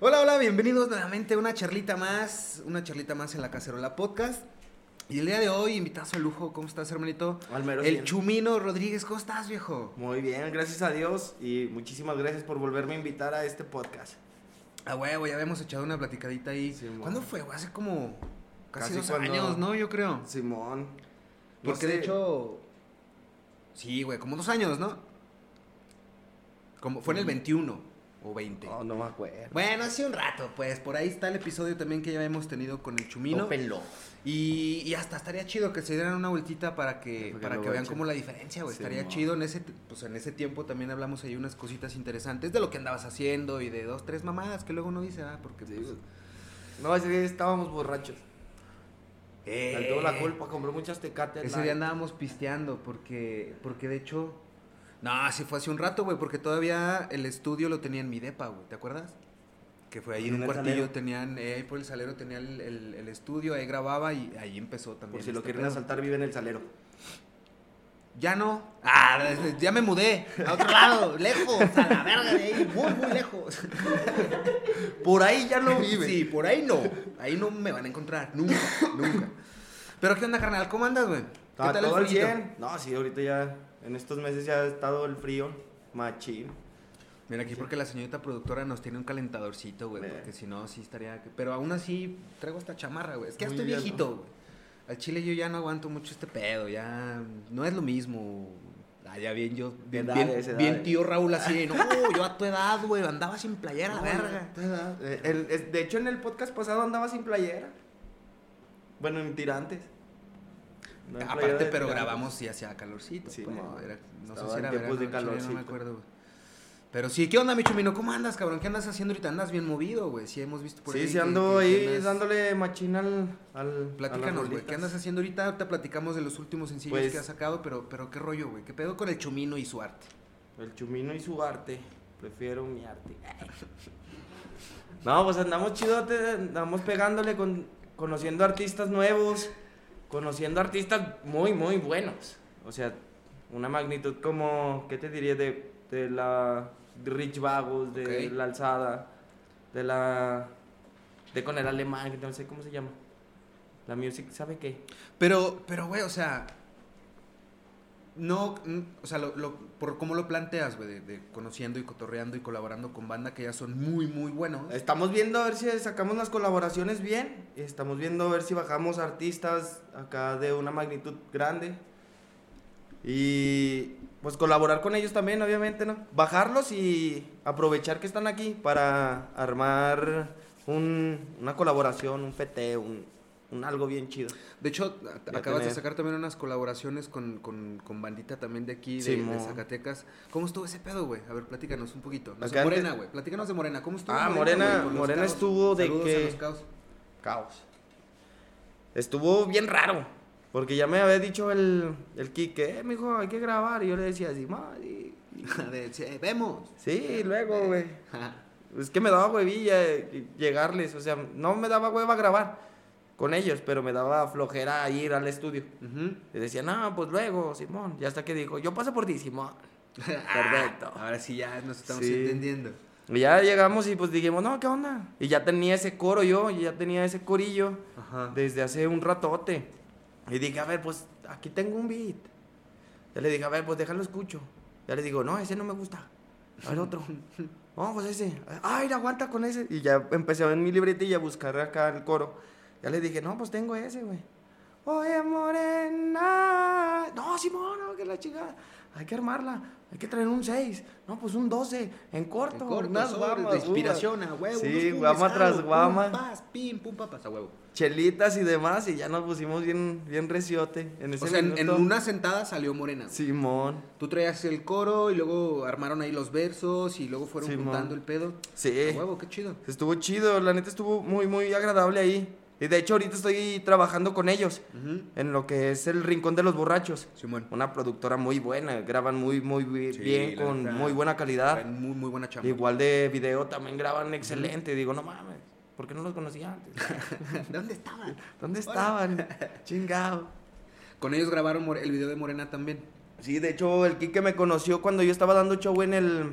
Hola, hola, bienvenidos nuevamente a una charlita más, una charlita más en la Cacerola Podcast. Y el día de hoy, invitazo a lujo, ¿cómo estás, hermanito? Al mero El. Chumino Rodríguez, ¿cómo estás, viejo? Muy bien, gracias a Dios y muchísimas gracias por volverme a invitar a este podcast. Ah, huevo, ya habíamos echado una platicadita ahí. Mo. ¿Cuándo fue? Hace como casi, Casi dos cuando- años, ¿no? Yo creo. Simón. no Porque de hecho. Sí, güey, como dos años, ¿no? Como fue en el 21 o 20. No, no me acuerdo. Bueno, hace un rato, pues por ahí está el episodio también que ya hemos tenido con el Chumino. Tópenlo. Y, y hasta estaría chido que se dieran una vueltita para que, Para que para lo que vean como la diferencia, güey. Sí, estaría chido en ese, pues en ese tiempo también hablamos ahí unas cositas interesantes de lo que andabas haciendo y de dos, tres mamadas que luego no dice, ah, porque Sí, pues. No, ese día estábamos borrachos. eh, tuvo la culpa, compró muchas tecates. Ese día andábamos pisteando porque, porque de hecho, no, sí fue hace un rato, güey, porque todavía el estudio lo tenía en mi depa, güey, ¿te acuerdas? Que fue ahí en un cuartillo, salero. tenían, eh, ahí por el salero tenía el, el- el estudio, ahí grababa y ahí empezó también. Por si lo este quieren pedo. asaltar, vive en el salero. Ya no. Ah, ya me mudé. A otro lado, lejos, a la verga de ahí, muy, muy lejos. Por ahí ya no vive. Sí, por ahí no. Ahí no me van a encontrar. Nunca, nunca. Pero ¿qué onda, carnal? ¿Cómo andas, güey? ¿Qué tal todo el? 100. No, sí, ahorita ya, en estos meses ya ha estado el frío, machín. Mira, aquí porque la señorita productora nos tiene un calentadorcito, güey. Porque si no, sí estaría. Pero aún así, traigo esta chamarra, güey. Es que ya estoy viejito, güey. Al chile yo ya no aguanto mucho este pedo. Ya no es lo mismo. Ah, ya bien, yo. Bien, tío Raúl así. No, yo a tu edad, güey. Andaba sin playera, la No, verga. te da- eh, el- de hecho, en el podcast pasado andaba sin playera. Bueno, en tirantes. No Aparte, pero grabamos y hacía calorcito. Sí, pues, mo. era- no sé si era verano, de no me acuerdo, güey. Pero sí, ¿qué onda, mi chumino? ¿Cómo andas, cabrón? ¿Qué andas haciendo ahorita? Andas bien movido, güey. Sí, hemos visto por ahí. Sí, sí, ando que- ahí que andas- dándole machín al. al Platícanos, güey. ¿Qué andas haciendo ahorita? Ahorita platicamos de los últimos sencillos Pues- que has sacado, pero, pero ¿qué rollo, güey? ¿Qué pedo con el chumino y su arte? El chumino y su arte. Prefiero mi arte. No, pues andamos chidote, andamos pegándole con, conociendo artistas nuevos, conociendo artistas muy, muy buenos. O sea, una magnitud como, ¿qué te diría? De, de la de Rich Vagos, de la Alzada, de la... de con el alemán, que no sé cómo se llama. La music, ¿sabe qué? Pero, pero, güey, o sea. No, o sea, lo, lo- por cómo lo planteas, güey, de, conociendo y cotorreando y colaborando con banda que ya son muy, muy buenos. Estamos viendo a ver si sacamos las colaboraciones bien. Estamos viendo a ver si bajamos artistas acá de una magnitud grande. Y pues colaborar con ellos también, obviamente, ¿no? Bajarlos y aprovechar que están aquí para armar un- una colaboración, un PT, un, un algo bien chido. De hecho, acabas de sacar también unas colaboraciones con, con, con bandita también de aquí, de. Zacatecas. ¿Cómo estuvo ese pedo, güey? A ver, platícanos un poquito. No sé, Morena, güey. Platícanos de Morena. ¿Cómo estuvo? Ah, Morena- Morena caos? estuvo de Saludos que- a los caos. Caos. Estuvo bien raro. Porque ya me había dicho el, el Kike, eh, mijo, hay que grabar. Y yo le decía así, "Ma, y- De- sí, vemos. Sí, luego, güey. Es que me daba huevilla eh, llegarles, o sea, no me daba hueva grabar con ellos, pero me daba flojera ir al estudio. Ujú. Y decía, no, pues luego, Simón. Y hasta que dijo, yo paso por ti, Simón. Perfecto. Ahora sí ya nos estamos Sí. entendiendo. Y ya llegamos y pues dijimos, no, ¿qué onda? Y ya tenía ese coro yo, y ya tenía ese corillo Ajá. desde hace un ratote. Y dije, a ver, pues aquí tengo un beat. Ya le dije, a ver, pues déjalo escucho. Ya le digo, no, ese no me gusta. A ver otro. No, pues ese. Ay, aguanta con ese. Y ya empecé a ver mi libretilla a buscar acá el coro. Ya le dije, no, pues tengo ese, güey. Oye, morena. No, Simón, no, que la chica. Hay que armarla. Hay que traer un 6. No, pues un 12. En corto. En corto, unas guamas, de inspiración a huevo. Sí, unos guama tras algo, guama. Pum, pas, pim, pum, papas, a huevo. chelitas y demás y ya nos pusimos bien, bien reciote en ese O sea, en, en una sentada salió Morena. Simón. Tú traías el coro y luego armaron ahí los versos y luego fueron Simón. juntando el pedo. Sí. A huevo, qué chido. Estuvo chido, la neta estuvo muy, muy agradable ahí. Y de hecho ahorita estoy trabajando con ellos en lo que es el Rincón de los Borrachos. Una productora muy buena, graban muy, muy Sí, bien, con muy buena calidad. Muy, muy buena chamba. Igual de video también graban excelente. Digo, no mames, ¿por qué no los conocía antes? ¿Dónde estaban? ¿Dónde estaban? Chingado. Con ellos grabaron el video de Morena también. Sí, de hecho, el Kike me conoció cuando yo estaba dando show en el,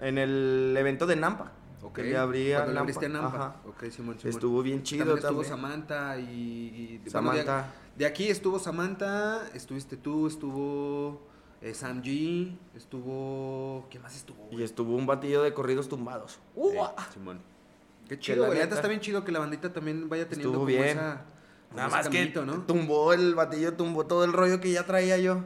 en el evento de Nampa. Ok. Que le abrí a Cuando le Nampa. abriste a Nampa. Ajá. Ok, Simón, Simón. Estuvo bien chido También estuvo también. Samantha y... y- bueno, Samantha. de, de aquí estuvo Samantha, estuviste tú, estuvo eh, Sam G, estuvo... ¿Quién más estuvo? Y estuvo un batillo de corridos tumbados. Eh, Simón. Qué Que chido, güey. La neta está bien chido que la bandita también vaya teniendo Estuvo como bien. esa... Nada más que caminito, ¿no? tumbó el batillo, tumbó todo el rollo que ya traía yo.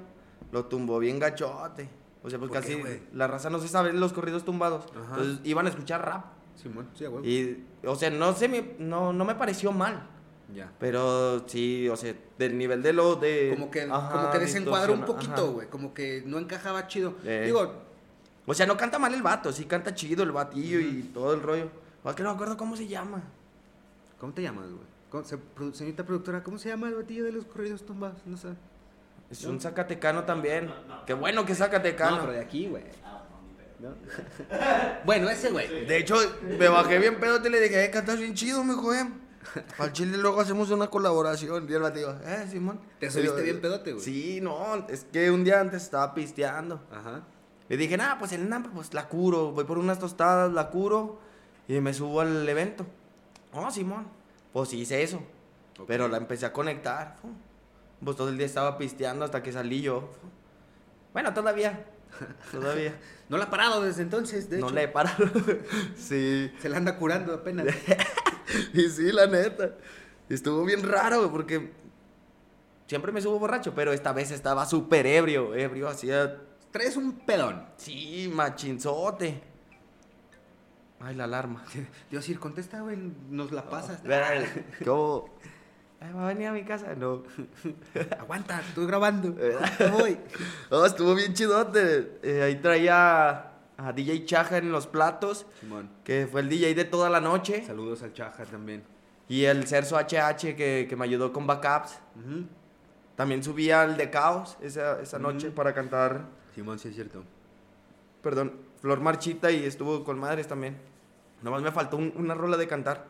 Lo tumbó bien gachote. O sea, pues ¿Por qué, casi la raza no se sabe los corridos tumbados. Ajá. Entonces iban a escuchar rap. Simón, sí, güey. Y, o sea, no se me, no, no me pareció mal. Ya. Pero sí, o sea, del nivel de lo de. Como que, Ajá, como que desencuadra un poquito, güey. Como que no encajaba chido. Eh. Digo, O sea, no canta mal el vato, sí canta chido el batillo y todo el rollo. Es que no me acuerdo cómo se llama. ¿cómo te llamas, güey? ¿Cómo- se- produ- Señorita productora, ¿cómo se llama el batillo de los corridos tumbados? No sé. Es un zacatecano también. Qué bueno que es zacatecano. No, pero de aquí, güey. ¿No? bueno, ese güey. De hecho, me bajé bien pedo y le dije, eh, cantas bien chido, mijo, eh. Al chile luego hacemos una colaboración. Y el batido, eh, Simón. Te subiste Y bien pedote, güey. Sí, no, es que un día antes estaba pisteando. Ajá. Y dije, nada, pues el Nampa, pues la curo. Voy por unas tostadas, la curo. Y me subo al evento. Oh, Simón. Pues hice eso. Pero la empecé a conectar. fu. Pues todo el día estaba pisteando hasta que salí yo. Bueno, todavía. Todavía. No la ha parado desde entonces, de no hecho. le he parado. sí. Se la anda curando apenas. Y sí, la neta. Estuvo bien raro, porque siempre me subo borracho, pero esta vez estaba súper ebrio. Ebrio, hacía. Traes un pedón. Sí, machinzote. Ay, la alarma. Dios, ir, contesta, güey, nos la pasas. ¿Qué hubo? Ay, ¿Va a venir a mi casa? No. Aguanta, estoy grabando. Voy. Oh, estuvo bien chidote. Eh, ahí traía a DJ Chaja en los platos, Simón. que fue el DJ de toda la noche. Saludos al Chaja también. Y el Cerso HH que, que me ayudó con backups. También subía al de Caos esa, esa noche para cantar, Simón, sí es cierto. perdón, Flor Marchita y estuvo con madres también. Nomás me faltó un- una rola de cantar.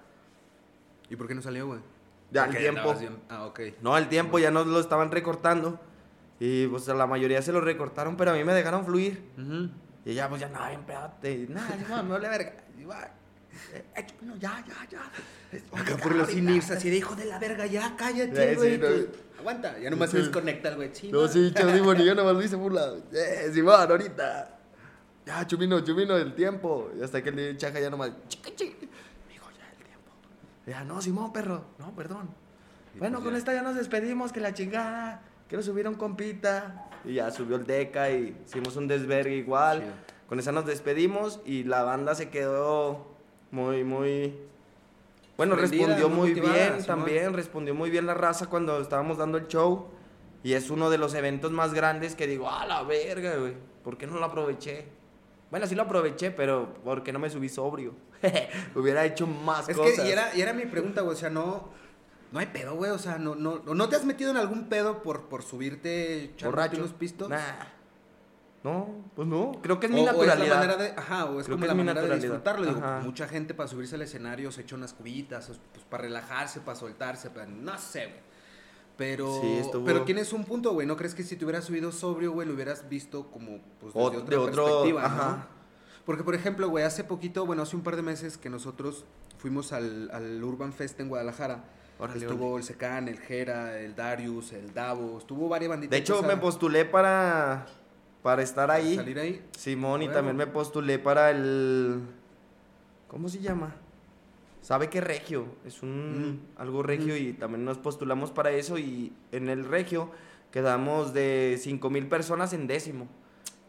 ¿Y por qué no salió, güey? Ya, el Porque tiempo. bien- Ah, ok. No, el tiempo ya nos lo estaban recortando. Y pues a la mayoría se lo recortaron, pero a mí me dejaron fluir. Ujú. Y ya, pues ya, no. Y nada, no, me vale verga. Y va, eh, eh, no, ya, ya, ya. Acá por los inirse así de hijo de la verga, ya cállate, güey. sí, no. que- Aguanta, ya nomás se Sí. desconecta el güey. Sí, No, va. sí, y yo nomás lo hice por un lado. Eh, Simón, ahorita. Ya, Chumino, Chumino, el tiempo. Y hasta que el Chaja ya nomás, chica, chica. Dijo, ya, el tiempo. Ya, no, Simón, perro. No, perdón. Y bueno, pues con ya. esta ya nos despedimos, que la chingada. Quiero subir a un compita. Y ya subió el Deca y hicimos un desvergue igual. Chido. Con esa nos despedimos y la banda se quedó muy, muy... Bueno, Prendida, respondió muy bien Simón. también, respondió muy bien la raza cuando estábamos dando el show. Y es uno de los eventos más grandes que digo, a la verga, güey. ¿Por qué no lo aproveché? Bueno, sí lo aproveché, pero ¿por qué no me subí sobrio? Hubiera hecho más Es cosas. que, y era, y era mi pregunta, güey, o sea, no, no hay pedo, güey, o sea, no, no, no te has metido en algún pedo por, por subirte borracho. unos pistos. Nah. No, pues no. Creo que es O- mi o naturalidad. es la manera de, ajá, o es Creo como la es manera de disfrutarlo. Digo, mucha gente para subirse al escenario se echa unas cubitas, o, pues, para relajarse, para soltarse, para, no sé, güey. Pero, Sí, estuvo- pero tienes un punto, güey. ¿No crees que si te hubieras subido sobrio, güey, lo hubieras visto como pues, desde O- otra de otro- perspectiva, ajá. ¿no? Porque, por ejemplo, güey, hace poquito, bueno, hace un par de meses que nosotros fuimos al, al Urban Fest en Guadalajara. Estuvo el Secan, el Jera, el Darius, el Davo, estuvo varias banditas. De hecho, a- me postulé para, para estar ahí. Salir ahí. Simón, y también me postulé para el... ¿Cómo se llama? ¿Sabe qué regio? Es un Mm. algo regio y también nos postulamos para eso y en el regio quedamos de 5 mil personas en décimo.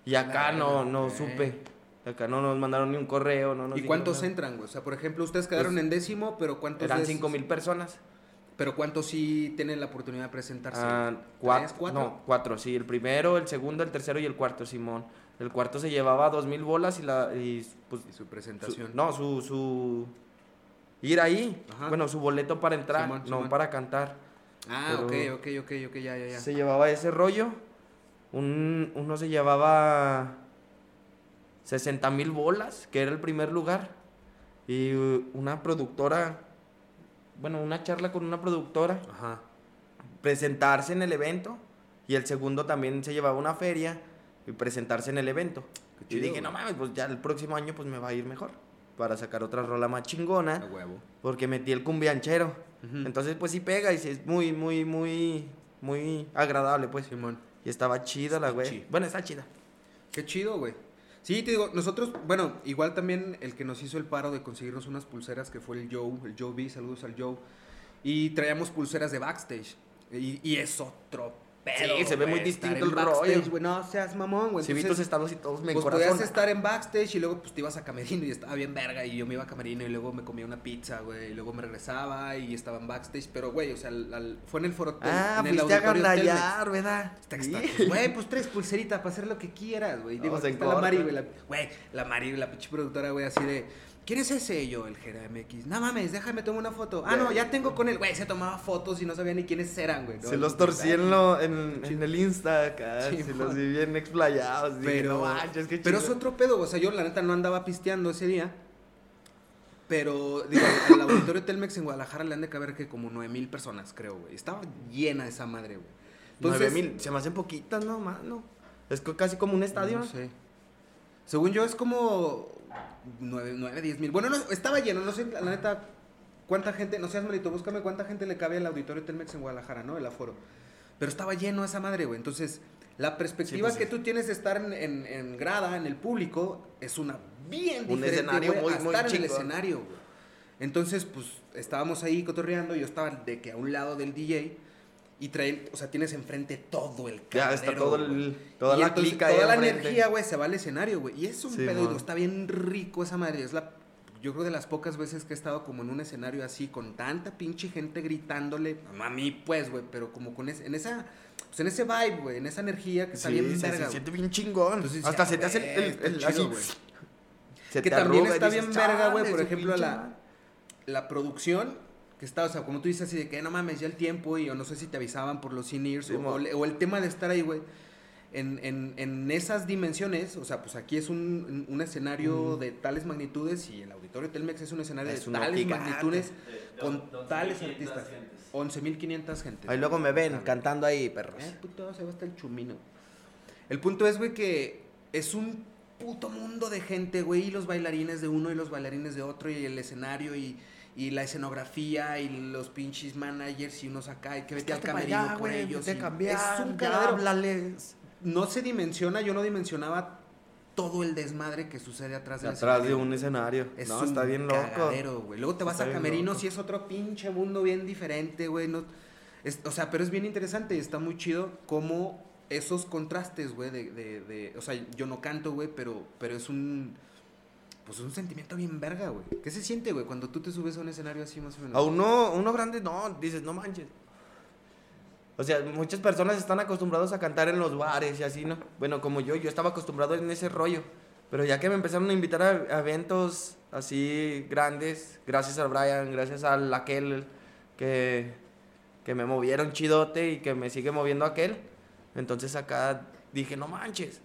Y acá no, no supe. Acá no nos mandaron ni un correo, no nos ¿Y cuántos nada. entran, güey? O sea, por ejemplo, ustedes quedaron Pues, en décimo, pero ¿cuántos Eran 5 mil personas. Pero ¿cuántos sí tienen la oportunidad de presentarse? Ah, ¿Tres, cuatro, cuatro? No, cuatro, sí. El primero, el segundo, el tercero y el cuarto, Simón. El cuarto se llevaba dos mil bolas y la... Y, pues, Y su su- presentación. no, su, su... Ir ahí. Ajá. Bueno, su boleto para entrar, Simón, no Simón. para cantar. Ah, ok, ok, ok, ok, ya, ya, ya. Se llevaba ese rollo. Un, uno se llevaba 60 mil bolas, que era el primer lugar. Y uh, una productora, bueno, una charla con una productora, Ajá. presentarse en el evento. Y el segundo también se llevaba una feria y presentarse en el evento. Qué y chido, dije, no mames, pues ya el próximo año pues me va a ir mejor. para sacar otra rola más chingona. A huevo. Porque metí el cumbianchero. Ujú. Entonces, pues sí pega y sí es muy, muy, muy, muy agradable, pues. Simón. Y estaba chida la güey. Bueno, está chida. Qué chido, güey. Sí, te digo, nosotros, bueno, igual también el que nos hizo el paro de conseguirnos unas pulseras, que fue el Joe, el Joe B, saludos al Joe. Y traíamos pulseras de backstage. Y, y es otro pedo. Sí, se ve muy distinto el rollo. güey. No seas mamón, güey. Si vi tus estados y todos me pues podías estar en backstage y luego pues te ibas a camerino y estaba bien verga y yo me iba a camerino y luego me comía una pizza, güey, y luego me regresaba y estaba en backstage, pero güey, o sea, al- al- fue en el foro Ah, en el fuiste a gandallar, ¿verdad? Está Sí. pues, Güey, pues tres pulseritas para hacer lo que quieras, güey. Digo, en está la. Mari, güey. la- la Mari, la pinche productora, güey, así de. ¿Quién es ese? Yo, el Jera MX. No mames, déjame tomar una foto. Ah, no, ya tengo con él. Güey, se tomaba fotos y no sabía ni quiénes eran, güey. ¿no? Se los torcí en, lo, en, en el Insta acá. Sí, se los vi bien explayados. Dije, Pero, no manches, qué pero es otro pedo, o sea, yo la neta no andaba pisteando ese día. Pero, digo, al auditorio Telmex en Guadalajara le han de caber que como 9 mil personas, creo, güey. Estaba llena esa madre, güey. Nueve mil, se me hacen poquitas, no, mano. Es casi como un estadio. No sé. Según yo es como 9, 9 10 mil. Bueno, no, estaba lleno, no sé, la neta, cuánta gente, no seas malito, búscame cuánta gente le cabe al auditorio Telmex en Guadalajara, ¿no? El aforo. Pero estaba lleno esa madre, güey. Entonces, la perspectiva Sí, pues, que tú tienes de estar en, en- en grada, en el público, es una bien Un diferente, escenario muy- a muy estar en el escenario, güey. Entonces, pues, estábamos ahí cotorreando, yo estaba de que a un lado del DJ y traen, o sea, tienes enfrente todo el Ya está todo el, toda la entonces clica ahí Toda la energía, güey, se va al escenario, güey. Y es un Sí, pedo, está bien rico esa madre. Es la, yo creo de las pocas veces que he estado como en un escenario así, con tanta pinche gente gritándole, a mí pues, güey, pero como con ese, en esa, pues en ese vibe, güey, en esa energía que está Sí, bien se, verga, se siente bien chingón. Entonces, Hasta ya, se te hace el, güey, el- el- chido, güey. Se Que te también arruga está dices, bien verga, güey, "Chale, por ejemplo, la, madre". la producción que está, o sea, como tú dices así de que no mames, ya el tiempo y yo no sé si te avisaban por los in-ears Sí, o, o o el tema de estar ahí, güey. En, en, en esas dimensiones, o sea, pues aquí es un, un escenario Mm. de tales magnitudes y el Auditorio Telmex es un escenario Es de tales gigante. magnitudes De con tales mil quinientas artistas. gentes. 11.500 gente. Ahí luego me ven Ah, cantando ahí, perros. Eh, puto, se va hasta el chumino. El punto es, güey, que es un puto mundo de gente, güey, y los bailarines de uno y los bailarines de otro, y el escenario, y, y la escenografía, y los pinches managers, y unos acá, y que vete al camerino allá, por güey, ellos. cambiar, es un cagadero. No se dimensiona, yo no dimensionaba todo el desmadre que sucede atrás del Atrás de un escenario. Es no, un está bien loco. cagadero, güey. Luego te vas Está a camerinos y es otro pinche mundo bien diferente, güey. No, es- o sea, pero es bien interesante y está muy chido cómo esos contrastes, güey, de, de, de- O sea, yo no canto, güey, pero, pero es un... Pues es un sentimiento bien verga, güey. ¿Qué se siente, güey, cuando tú te subes a un escenario así más o menos? A uno, uno grande, no, dices, no manches. O sea, muchas personas están acostumbrados a cantar en los bares y así, ¿no? Bueno, como yo, yo estaba acostumbrado en ese rollo. Pero ya que me empezaron a invitar a eventos así grandes, gracias a Brian, gracias a aquel que, que me movieron chidote y que me sigue moviendo aquel, entonces acá dije, no manches.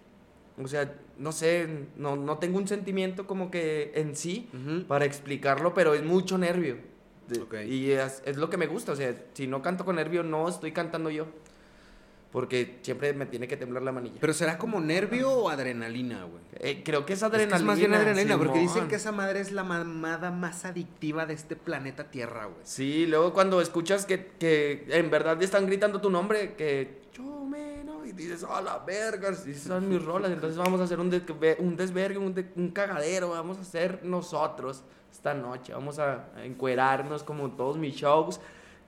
O sea, no sé, no, no tengo un sentimiento como que en sí, para explicarlo, pero es mucho nervio. De- Ok. Y es, es lo que me gusta, o sea, si no canto con nervio, no estoy cantando yo. Porque siempre me tiene que temblar la manilla. Pero será como nervio o adrenalina, güey. Eh, creo que es Es que adrenalina. es más bien adrenalina, porque dicen que esa madre es la mamada más adictiva de este planeta Tierra, güey. Sí, luego cuando escuchas que, que en verdad están gritando tu nombre, que menos, y dices, a la verga, si son mis rolas, entonces vamos a hacer un, desve- un desvergue, un, de- un cagadero, vamos a hacer nosotros esta noche, vamos a encuerarnos como todos mis shows.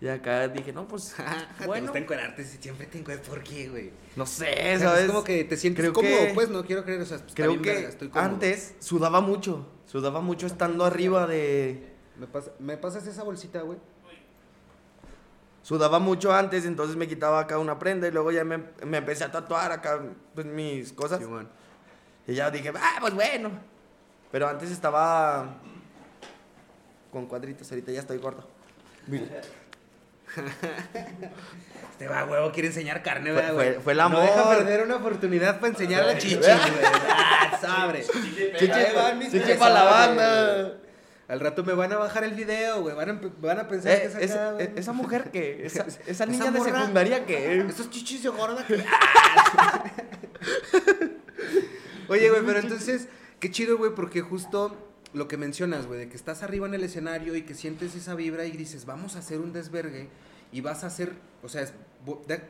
Y acá dije, no, pues, Te bueno, gusta encuerarte, si siempre te encuentras. ¿Por qué, güey? no sé, O sea, ¿sabes? Es como que te sientes Creo cómodo, que- pues, no quiero creer, o sea, está Creo que estoy antes sudaba mucho, sudaba mucho estando arriba de... ¿Me, ¿Me pasas esa bolsita, güey? Sudaba mucho antes, entonces me quitaba acá una prenda y luego ya me, me empecé a tatuar acá pues, mis cosas. Simón. Y ya dije, ah, pues bueno. Pero antes estaba con cuadritos, ahorita ya estoy gordo. Este va, huevo, quiere enseñar carne, Fue- ¿verdad, fue- güey? fue el No deja amor. perder una oportunidad para enseñar la chichi, güey. Ah, sabre. Chichi, mis chichi tres pa' la banda. Al rato me van a bajar el video, güey. Van a, van a pensar Eh, que es es- acá, güey. eh, esa mujer que, esa, esa Esa niña de morra. secundaria que... Esos chichis de gorda que... Oye, güey, pero entonces, qué chido, güey, porque justo lo que mencionas, güey, de que estás arriba en el escenario y que sientes esa vibra y dices, vamos a hacer un desvergue y vas a hacer, o sea, es, bo- de-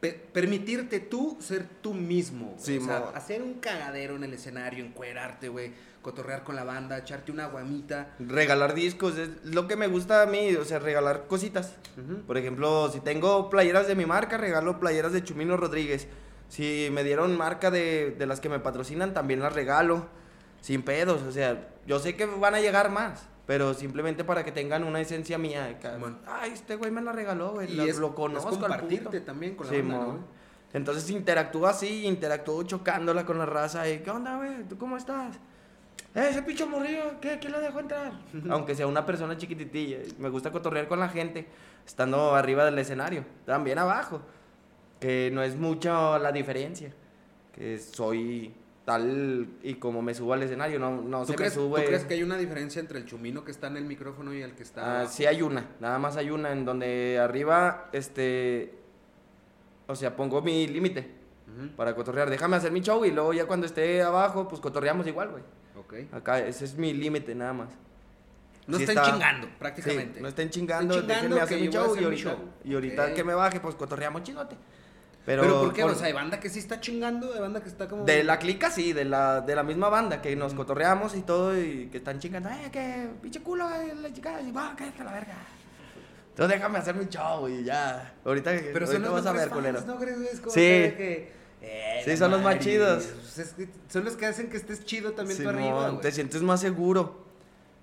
pe- permitirte tú ser tú mismo. güey. Sí, o sea, hacer un cagadero en el escenario, encuerarte, güey, cotorrear con la banda, echarte una guamita. Regalar discos es lo que me gusta a mí, o sea, regalar cositas. Ujú. Por ejemplo, si tengo playeras de mi marca, regalo playeras de Chumino Rodríguez. Si me dieron marca de, de las que me patrocinan, también las regalo. Sin pedos, o sea, yo sé que van a llegar más, pero simplemente para que tengan una esencia mía. Simón. Ay, este güey me la regaló, güey. Y lo, es, lo conozco. es al compartirte puto. también con la Sí, banda. ¿no? Entonces interactúo así, interactúo chocándola con la raza. Y, ¿qué onda, güey? ¿Tú cómo estás? Eh, ese pinche morrillo, ¿qué? ¿Quién lo dejó entrar? Aunque sea una persona chiquititilla. Me gusta cotorrear con la gente, estando arriba del escenario. También abajo. Que no es mucho la diferencia. Que soy tal y como me subo al escenario. No, no ¿Tú se crees, me tú sube. crees que hay una diferencia entre el chumino que está en el micrófono y el que está... Ah, abajo? sí hay una, nada más hay una en donde arriba, este, o sea, pongo mi límite Ujú, para cotorrear. Déjame hacer mi show y luego ya cuando esté abajo, pues cotorreamos igual, güey. Ok. Acá, ese es mi límite nada más. No Sí estén está- chingando, prácticamente. Sí, no estén chingando, chingando déjenme hacer que mi show, hacer y mi ahorita, show. y ahorita que me baje, pues cotorreamos chidote. Pero, ¿Pero, por qué? con- O sea, hay banda que sí está chingando, hay banda que está como... de la clica sí, de la, de la misma banda, que nos cotorreamos y todo, y que están chingando, eh, que pinche culo, eh, la chica, y va, que la verga. Entonces déjame hacer mi show y ya. Ahorita, Pero ahorita son los vas a ver, mejores culero. fans, ¿no crees? Es como Sí. que, eh, Sí, son los más chidos. pues es que son los que hacen que estés chido también tú Simón, arriba, güey. te sientes más seguro.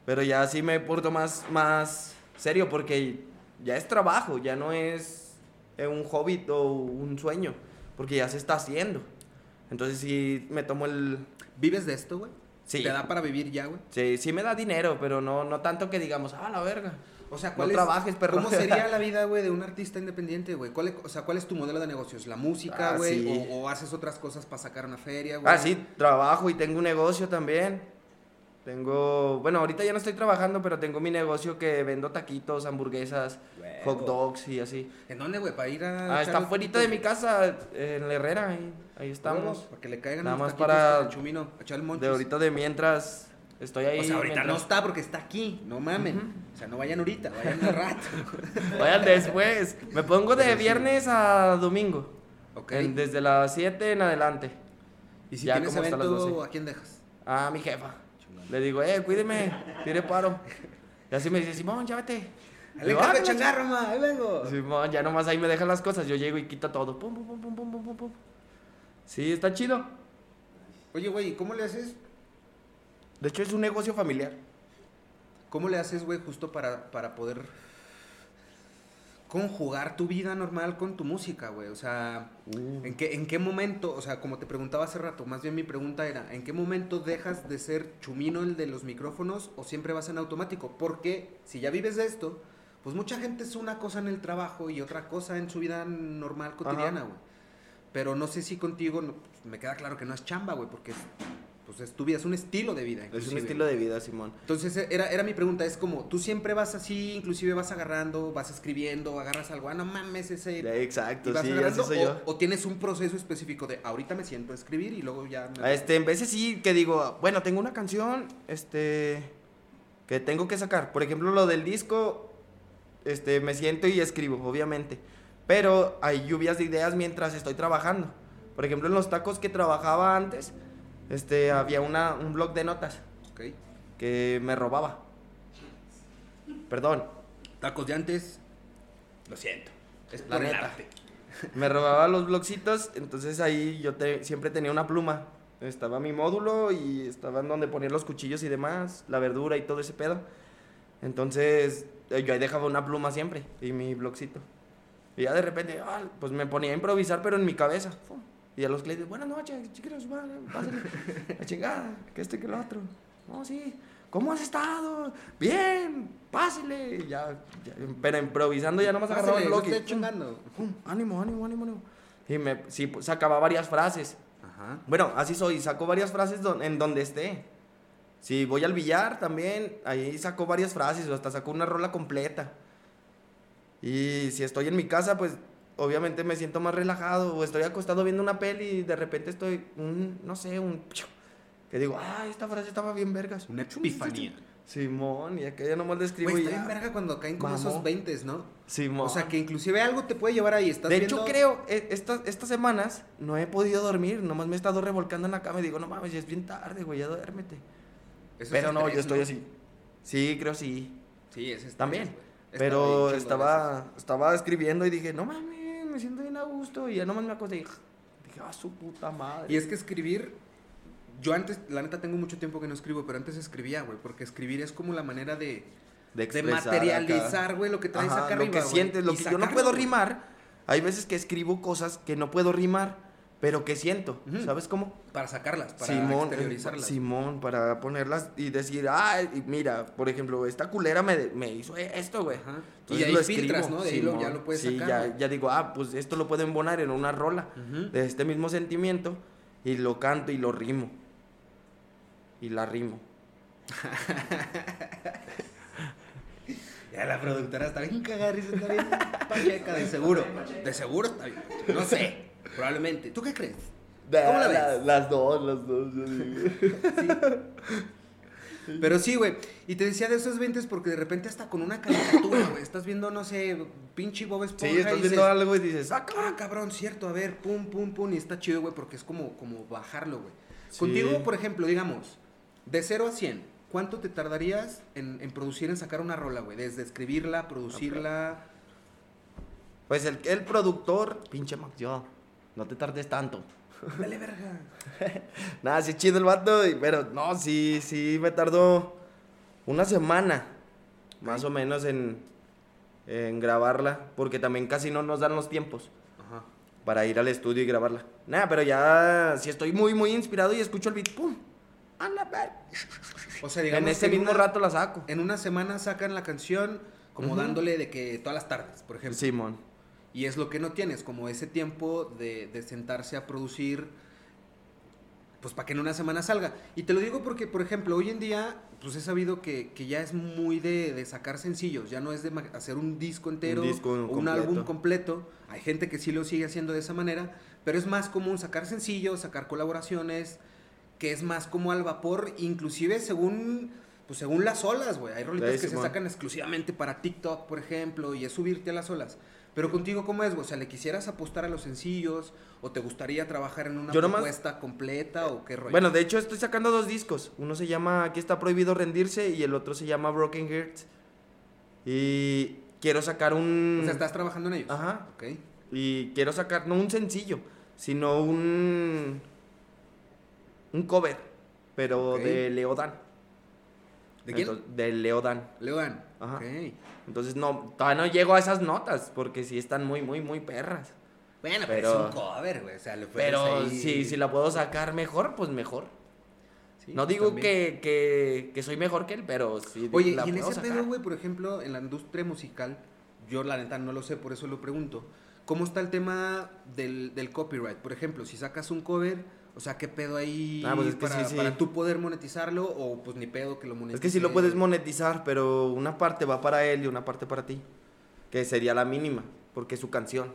Pero ya sí me porto más, más serio porque ya es trabajo, ya no es eh, un hobby o un sueño, porque ya se está haciendo. Entonces sí me tomo el... ¿Vives de esto, güey? Sí. ¿Te da para vivir ya, güey? Sí, sí me da dinero, pero no, no tanto que digamos, ah, la verga. O sea, No ¿cuál es, trabajes, perro. ¿Cómo sería la vida, güey, de un artista independiente, güey? ¿Cuál es- o sea, ¿cuál es tu modelo de negocios? ¿La música, Ah, güey? sí. o, o haces otras cosas para sacar una feria, güey? Ah, sí, trabajo y tengo un negocio también. Tengo, bueno, ahorita ya no estoy trabajando, pero tengo mi negocio que vendo taquitos, hamburguesas, hot dogs y así. ¿En dónde, güey? Para ir a... Ah, está fuera de mi casa, en la Herrera, ahí, ahí estamos. Huevos, Para que le caigan Nada los más para- al chumino, a echar el monchis. De ahorita de mientras estoy ahí. O sea, ahorita no está porque está aquí, no mamen. O sea, no vayan ahorita, vayan al rato. Vayan después. Me pongo de viernes a domingo. ok. en- desde las 7 en adelante. y si ya tienes como hasta las evento, 12. ¿a quién dejas? A mi jefa. Le digo, eh, cuídeme, tire paro. Y así me dice, Simón, ya vete. ¡Le Digo, encargo "Ah, changarro, ma! ¡Ahí vengo! ch-". Simón, ya nomás ahí me dejan las cosas. Yo llego y quito todo. Pum, pum, pum, pum, pum, pum, pum, pum. Sí, está chido. Oye, güey, ¿y ¿cómo le haces? De hecho, es un negocio familiar. ¿Cómo le haces, güey, justo para, para poder conjugar tu vida normal con tu música, güey? O sea, ¿en qué, ¿en qué momento, o sea, como te preguntaba hace rato, más bien mi pregunta era, ¿en qué momento dejas de ser chumino el de los micrófonos o siempre vas en automático? Porque si ya vives de esto, pues mucha gente es una cosa en el trabajo y otra cosa en su vida normal, cotidiana, güey. Pero no sé si contigo, no, pues, me queda claro que no es chamba, güey, porque es, pues es tu vida, es un estilo de vida. Es un inclusive. estilo de vida, Simón. Entonces e, era, era mi pregunta, es como, tú siempre vas así, inclusive vas agarrando, vas escribiendo, agarras algo, ah, no mames ese... y Exacto, sí, así soy yo. o, o tienes un proceso específico de, ahorita me siento a escribir y luego ya... me- A Este, en veces sí que digo, bueno, tengo una canción, este, que tengo que sacar. Por ejemplo, lo del disco, este, me siento y escribo, obviamente. Pero hay lluvias de ideas mientras estoy trabajando. Por ejemplo, en los tacos que trabajaba antes, este, había una, un blog de notas que me robaba. Perdón, Tacos de antes, lo siento, es La neta. me robaba los blogcitos, entonces ahí yo te- siempre tenía una pluma. Estaba mi módulo y estaba en donde ponía los cuchillos y demás, la verdura y todo ese pedo. Entonces eh, yo ahí dejaba una pluma siempre y mi blogcito. Y ya de repente, ah, pues me ponía a improvisar, pero en mi cabeza. Y a los clientes, buenas noches, chiquillos, pásenle, la chingada, que este que el otro. No, sí, ¿cómo has estado? Bien, pásele. Ya, ya, pero improvisando ya nomás agarraba el Pásale, no blog y, esté pum, chingando. pum, ánimo, ánimo, ánimo, ánimo. Y me, sí, pues, sacaba varias frases. Ajá. Bueno, así soy, saco varias frases don- en donde esté. Si voy al billar también, ahí saco varias frases, o hasta saco una rola completa. Y si estoy en mi casa, pues obviamente me siento más relajado, o estoy acostado viendo una peli y de repente estoy, un, no sé, un... Que digo, ah, esta frase estaba bien vergas. Una epifanía. Simón, y acá ya nomás le escribo Güey, está ya. bien verga cuando caen como Mamó. esos 20, ¿no? Simón. O sea, que inclusive algo te puede llevar ahí. Estás de viendo... hecho, creo, eh, estas, estas semanas no he podido dormir, nomás me he estado revolcando en la cama y digo, no mames, ya es bien tarde, güey, ya duérmete. Eso Pero es no, estrés, yo estoy así. Sí, creo sí. Sí, es También. Estaba Pero estaba, estaba escribiendo y dije, no mames, me siento bien a gusto. Y ya nomás me acosté y dije, ah, su puta madre. Y es que escribir, yo antes, la neta tengo mucho tiempo que no escribo, pero antes escribía, güey, porque escribir es como la manera de, de, materializar, güey, lo que traes Ajá, acá lo arriba, que sientes, lo y que yo no puedo rimar. Hay veces que escribo cosas que no puedo rimar, pero que siento. ¿Sabes cómo? Para sacarlas, para Simón, exteriorizarlas. Simón, para ponerlas y decir, ah, mira, por ejemplo, esta culera me, me hizo esto, güey. Y ahí lo filtras, escribo, ¿no? De ahí lo- ya Simón. lo puedes sí, sacar. ya, ya digo, ah, pues esto lo puedo embonar en una rola de este mismo sentimiento y lo canto y lo rimo. Y la rimo. Ya la productora está bien y está bien pacheca, de seguro. De seguro está bien. No sé, probablemente. ¿Tú qué crees? ¿Cómo la ves? las dos, las dos. yo digo. Pero sí, güey. Y te decía de esos 20 porque de repente hasta con una caricatura, güey. Estás viendo, no sé, pinche Bob Esponja. Sí, estás y viendo dices, algo y dices, ah, Ah, cabrón, cierto, a ver, pum, pum, pum, y está chido, güey, porque es como, como bajarlo, güey. Sí. Contigo, por ejemplo, digamos, de 0 a 100, ¿cuánto te tardarías en, en producir, en sacar una rola, güey? Desde escribirla, producirla. Pues el, el productor, pinche Max, yo, no te tardes tanto. Dale, verga. Nada, sí chido el vato, pero no, sí, sí me tardó una semana, más o menos, en, en grabarla, porque también casi no nos dan los tiempos Ajá. para ir al estudio y grabarla. Nada, pero ya, si estoy muy, muy inspirado y escucho el beat, ¡pum! O sea, digamos. En ese mismo una- rato la saco. En una semana sacan la canción como dándole de que todas las tardes, por ejemplo. Simón. Y es lo que no tienes, como ese tiempo de, de sentarse a producir, pues para que en una semana salga. Y te lo digo porque, por ejemplo, hoy en día, pues he sabido que, que ya es muy de, de sacar sencillos, ya no es de hacer un disco entero disco o un completo. álbum completo. Hay gente que sí lo sigue haciendo de esa manera, pero es más común sacar sencillos, sacar colaboraciones, que es más como al vapor, inclusive según... Pues según las olas, güey. Hay rolitas que se sacan exclusivamente para TikTok, por ejemplo, y es subirte a las olas. Pero contigo, ¿cómo es? O sea, ¿le quisieras apostar a los sencillos? ¿O te gustaría trabajar en una Yo nomás- propuesta completa? ¿O qué rollo? Bueno, de hecho estoy sacando dos discos. Uno se llama Aquí está prohibido rendirse y el otro se llama Broken Hearts. Y quiero sacar un... O sea, ¿estás trabajando en ellos? Ajá. Ok. Y quiero sacar no un sencillo, sino un... Un cover, pero de Leodan. ¿De quién? Entonces, de Leodan. Leodan. Ajá. Ok. Entonces no, todavía no llego a esas notas, porque sí están muy, muy, muy perras. Bueno, pero, Pero- es un cover, güey. O sea, le puedes Pero ahí- si, si la puedo sacar mejor, pues mejor. Sí, no pues digo que, que, que soy mejor que él, pero sí Oye, la y en puedo ese sacar. pedo, güey, por ejemplo, en la industria musical, yo la neta no lo sé, por eso lo pregunto. ¿Cómo está el tema del, del copyright? Por ejemplo, si sacas un cover, o sea, ¿qué pedo ahí Ah, pues es que para, sí, sí. para tú poder monetizarlo o pues ni pedo que lo monetices? Es que sí lo puedes monetizar, pero una parte va para él y una parte para ti. Que sería la mínima, porque es su canción.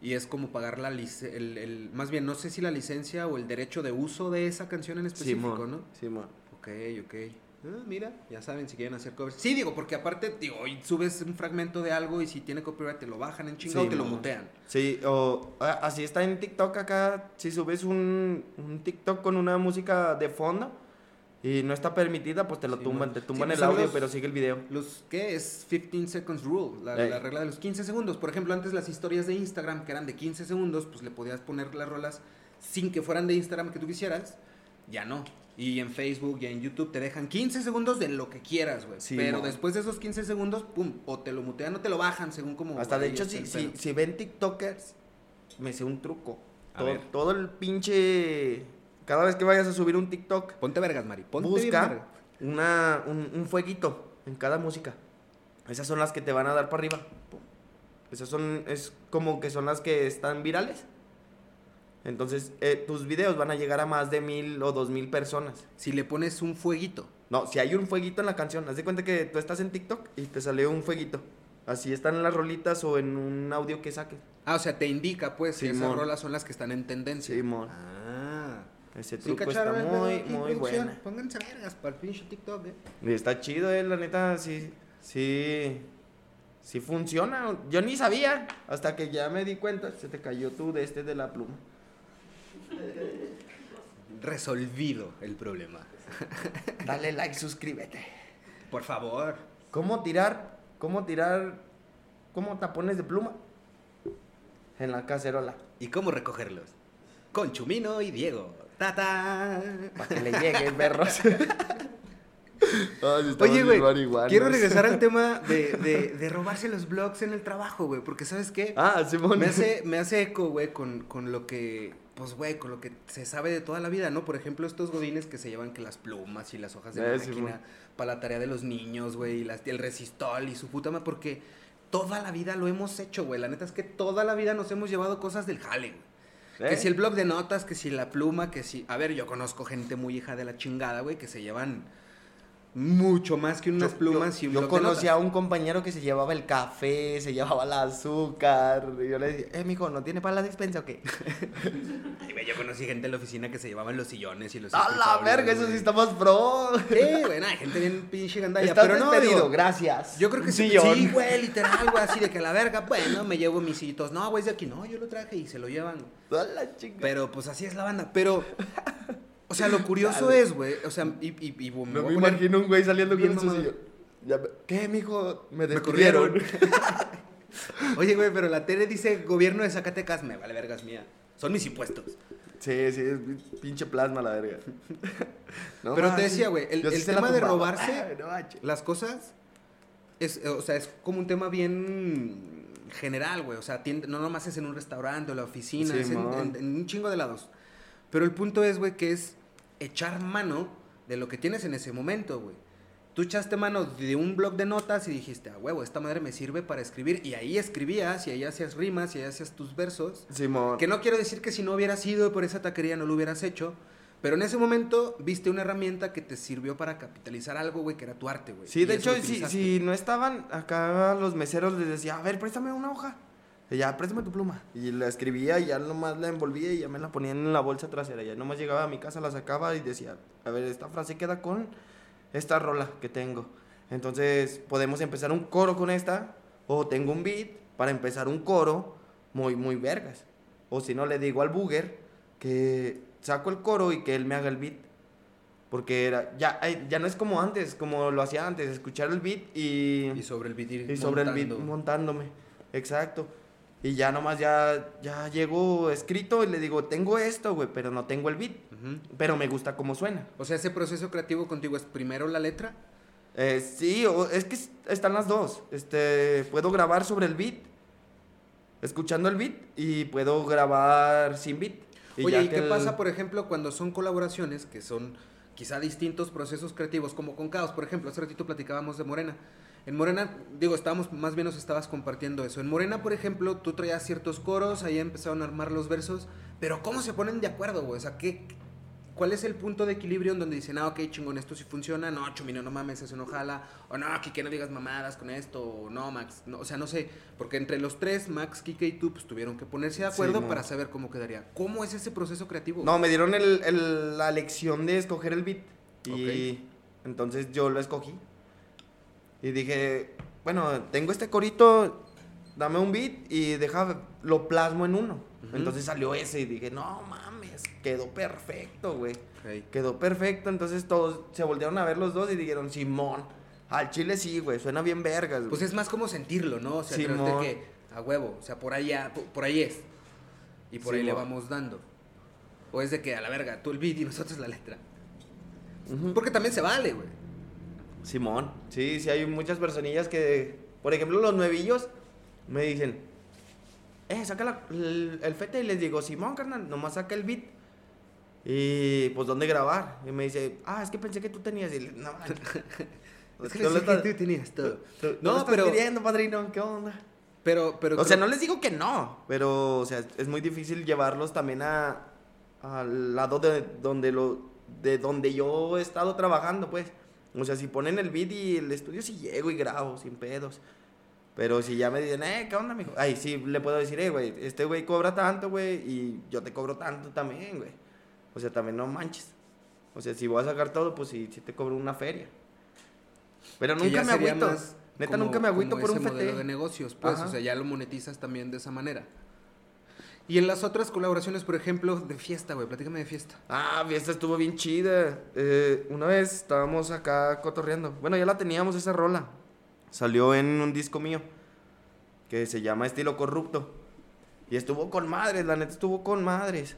Y es como pagar la licencia, el, el- más bien, no sé si la licencia o el derecho de uso de esa canción en específico, Simón, ¿no? Simón. Ok, ok. Ah, mira, ya saben si quieren hacer covers. Sí, digo, porque aparte, digo, hoy subes un fragmento de algo y si tiene copyright te lo bajan en chinga o te lo mutean. Sí, o así está en TikTok acá. Si subes un, un TikTok con una música de fondo y no está permitida, pues te lo Sí, tumban. Te Sí, tumban pues el audio, los- pero sigue el video. Los que es 15 seconds rule, la, la regla de los 15 segundos. Por ejemplo, antes las historias de Instagram que eran de 15 segundos, pues le podías poner las rolas sin que fueran de Instagram que tú quisieras. Ya no. Y en Facebook y en YouTube te dejan 15 segundos de lo que quieras, güey. Sí, Pero después de esos 15 segundos, pum, o te lo mutean o te lo bajan según como... Hasta de hecho, si, si, si ven TikTokers, me sé un truco. A Todo, ver. todo el pinche. Cada vez que vayas a subir un TikTok, Ponte vergas, Mari. Ponte busca verga. una, un, un fueguito en cada música. Esas son las que te van a dar para arriba. Esas son, es como que son las que están virales. Entonces, eh, tus videos van a llegar a más de mil o dos mil personas. Si le pones un fueguito. No, si hay un fueguito en la canción, haz de cuenta que tú estás en TikTok y te salió un fueguito. Así están en las rolitas o en un audio que saques. Ah, o sea, te indica, pues, que esas rolas son las que están en tendencia. Simón. Ah. Ese Sí, truco está muy, muy buena. Pónganse vergas para el pinche TikTok, eh. Y está chido, eh, la neta, sí, sí, sí funciona. Yo ni sabía, hasta que ya me di cuenta, se te cayó tú de este de la pluma. Resolvido el problema. Dale like, suscríbete. Por favor. ¿Cómo tirar, cómo tirar, cómo tapones de pluma? En la cacerola, ¿Y cómo recogerlos? Con Chumino y Diego. ¡Tata! para que le llegue, perros. Oye, güey, quiero regresar al tema de, de, de robarse los blogs en el trabajo, güey, porque ¿sabes qué? Ah, Simón. Me hace, me hace eco, güey, con, con lo que, pues, güey, con lo que se sabe de toda la vida, ¿no? Por ejemplo, estos godines que se llevan que las plumas y las hojas de Eh, máquina Simón. para la tarea de los niños, güey, y las, el resistol y su puta madre, porque toda la vida lo hemos hecho, güey. La neta es que toda la vida nos hemos llevado cosas del jale, güey. ¿Eh? Que si el blog de notas, que si la pluma, que si... A ver, yo conozco gente muy hija de la chingada, güey, que se llevan mucho más que unas Yo- plumas yo, y un yo conocí a un compañero que se llevaba el café, se llevaba el azúcar. Y yo le decía, eh, mijo, ¿no tiene para la despensa o qué? Yo conocí gente en la oficina que se llevaban los sillones y los... ¡A la verga! Eso sí estamos pro. Sí, güey, nada, gente bien pinche gandalla. Estás pero no, digo, gracias. Yo creo que sí, sí, güey, literal, güey, así de que la verga, bueno, me llevo mis hitos. No, güey, es de aquí, no, yo lo traje y se lo llevan. A. Pero pues así es la banda. Pero, o sea, lo curioso Dale. es, güey, o sea, y, y, y me No me poner- imagino un güey saliendo con un mamado. sillón. Ya me- ¿Qué, mijo? Me corrieron. Oye, güey, pero la tele dice gobierno de Zacatecas, me vale vergas mía. Son mis impuestos. Sí, sí, es pinche plasma la verga. No Pero te decía, güey, el- Yo sí tema de robarse- no. Las cosas, es, eh, o sea, es como un tema bien general, güey. O sea, tiende- no nomás es en un restaurante o la oficina, es en, Simón. en- en un chingo de lados. Pero el punto es, güey, que es echar mano de lo que tienes en ese momento, güey. Tú echaste mano de un blog de notas y dijiste, a huevo, esta madre me sirve para escribir. Y ahí escribías, y ahí hacías rimas, y ahí hacías tus versos. Simón. Que no quiero decir que si no hubieras ido por esa taquería no lo hubieras hecho. Pero en ese momento viste una herramienta que te sirvió para capitalizar algo, güey, que era tu arte, güey. Sí, de hecho, si, si no estaban acá los meseros, les decía, a ver, préstame una hoja. Ya, préstame tu pluma. Y la escribía y ya nomás la envolvía y ya me la ponía en la bolsa trasera. Ya nomás llegaba a mi casa, la sacaba y decía, a ver, esta frase queda con esta rola que tengo. Entonces, podemos empezar un coro con esta, o tengo un beat para empezar un coro muy, muy vergas. O si no, le digo al booger que saco el coro y que él me haga el beat. Porque era, ya, ya no es como antes, como lo hacía antes, escuchar el beat y, Y sobre el beat ir y sobre el beat montándome. Exacto. Y ya nomás ya, ya llego escrito y le digo, tengo esto, güey, pero no tengo el beat. Pero me gusta cómo suena. O sea, ese proceso creativo contigo es primero la letra. Eh, sí, o- es que es- están las dos. Este, puedo grabar sobre el beat, escuchando el beat, y puedo grabar sin beat. Oye, ¿y qué el- pasa, por ejemplo, cuando son colaboraciones que son quizá distintos procesos creativos, como con Caos, por ejemplo? Hace ratito platicábamos de Morena. En Morena, digo, estábamos, más bien nos estabas compartiendo eso. En Morena, por ejemplo, tú traías ciertos coros, ahí empezaron a armar los versos, pero ¿cómo se ponen de acuerdo, güey? O sea, ¿qué, ¿cuál es el punto de equilibrio en donde dicen, ah, ok, chingón, esto sí funciona, no, Chumino, no mames, eso no jala, o no, Kike, no digas mamadas con esto, o no, Max, no, o sea, no sé, porque entre los tres, Max, Kike y tú, pues tuvieron que ponerse de acuerdo Sí, para saber cómo quedaría. ¿Cómo es ese proceso creativo? No, me dieron el- el- la lección de escoger el beat. Y entonces yo lo escogí. Y dije, bueno, tengo este corito, dame un beat y deja, lo plasmo en uno. Entonces salió ese y dije, no mames, quedó perfecto, güey. Quedó perfecto. Entonces todos se voltearon a ver los dos y dijeron, Simón, al chile sí, güey, suena bien vergas. Pues güey". es más como sentirlo, ¿no? O sea, Simón. que a huevo, o sea, por allá, por, por ahí es. Y por ahí le vamos dando. O es de que a la verga, tú el beat y nosotros la letra. Porque también se vale, güey. Simón, sí, sí hay muchas personillas que, por ejemplo, los nuevillos me dicen, eh, saca la- el, el fete y les digo, Simón, carnal, nomás saca el beat. Y pues, ¿dónde grabar? Y me dice, ah, es que pensé que tú tenías. Y le- no. Es que les que estás- tú tenías todo. No, estás pero- queriendo, padrino, ¿qué onda? Pero, pero. O sea, no les digo que no, pero, o sea, es muy difícil llevarlos también a, al lado de donde, lo, de donde yo he estado trabajando, pues. O sea, si ponen el beat y el estudio, sí llego y grabo, sin pedos. Pero si ya me dicen, eh, ¿qué onda, mijo? Ay, sí, le puedo decir, eh, güey, este güey cobra tanto, güey, y yo te cobro tanto también, güey. O sea, también no manches. O sea, si voy a sacar todo, pues sí, sí te cobro una feria. Pero nunca me agüito. Neta, como- nunca me agüito por un modelo fete. de negocios, pues, Ajá. o sea, ya lo monetizas también de esa manera. Y en las otras colaboraciones, por ejemplo, de fiesta, güey, platícame de fiesta. Ah, fiesta estuvo bien chida. Eh, una vez estábamos acá cotorreando. Bueno, ya la teníamos esa rola. Salió en un disco mío que se llama Estilo Corrupto. Y estuvo con madres, la neta estuvo con madres.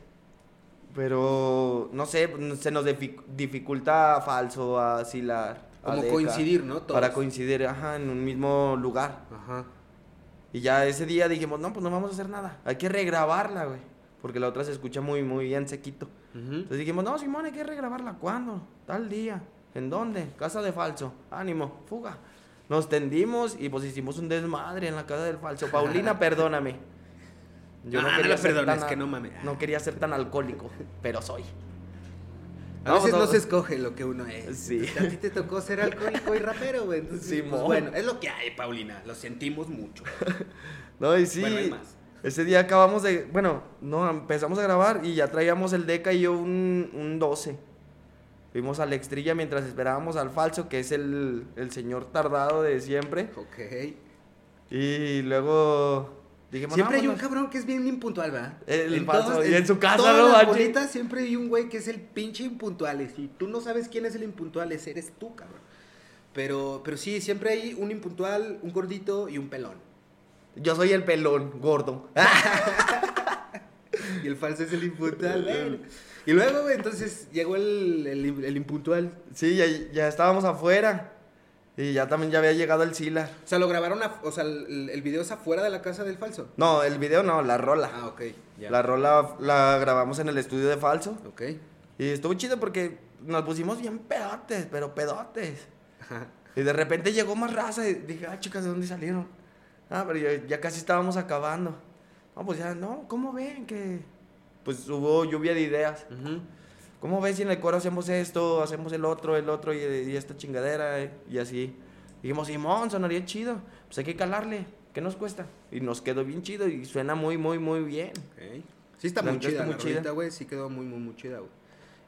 Pero, no sé, se nos dific- dificulta falso, asilar. Como coincidir, ¿no? Todos. Para coincidir, ajá, en un mismo lugar. Ajá. Y ya ese día dijimos, no, pues no vamos a hacer nada. Hay que regrabarla, güey. Porque la otra se escucha muy, muy bien sequito. Entonces dijimos, no, Simón, hay que regrabarla. ¿Cuándo? Tal día. ¿En dónde? Casa de falso. Ánimo, fuga. Nos tendimos y pues hicimos un desmadre en la casa del falso. Paulina, perdóname. Ah, no ser perdones, tan- que no mames. No quería ser tan alcohólico, pero soy. A No, veces no, no se escoge lo que uno es. Sí. A ti te tocó ser alcohólico y rapero, güey. Entonces, pues, bueno, es lo que hay, Paulina. Lo sentimos mucho. No, y sí. Bueno, hay más. Ese día acabamos de. Bueno, no, empezamos a grabar y ya traíamos el Deca y yo un, un 12. Fuimos a la extrilla mientras esperábamos al falso, que es el, el señor tardado de siempre. Ok. Y luego dijimos, Siempre no, hay un cabrón que es bien impuntual, ¿verdad? El falso, y en su casa, todas ¿no, las bolitas siempre hay un güey que es el pinche impuntual. Y si tú no sabes quién es el impuntual, ese eres tú, cabrón. Pero, pero sí, siempre hay un impuntual, un gordito y un pelón. Yo soy el pelón, gordo. Y el falso es el impuntual. Y luego, güey, entonces llegó el, el, el impuntual. Sí, ya, ya estábamos afuera. Y ya también ya había llegado el Sila. O sea, lo grabaron, a- o sea, el, el video es afuera de la casa del falso. No, el video no, la rola. Ah, ok. Ya. La rola la grabamos en el estudio de falso. Ok. Y estuvo chido porque nos pusimos bien pedotes, pero pedotes. Ajá. Y de repente llegó más raza y dije, ah, chicas, ¿de dónde salieron? Ah, pero ya, ya casi estábamos acabando. No, pues ya, no, ¿cómo ven que...? Pues hubo lluvia de ideas. Ujú. ¿Cómo ves si en el coro hacemos esto, hacemos el otro, el otro y, y esta chingadera? eh? Y así. Dijimos, Simón, sonaría chido. Pues hay que calarle. ¿Qué nos cuesta? Y nos quedó bien chido y suena muy, muy, muy bien. Sí está La muy chida, muy la chida. güey, sí quedó muy, muy, muy chida, güey.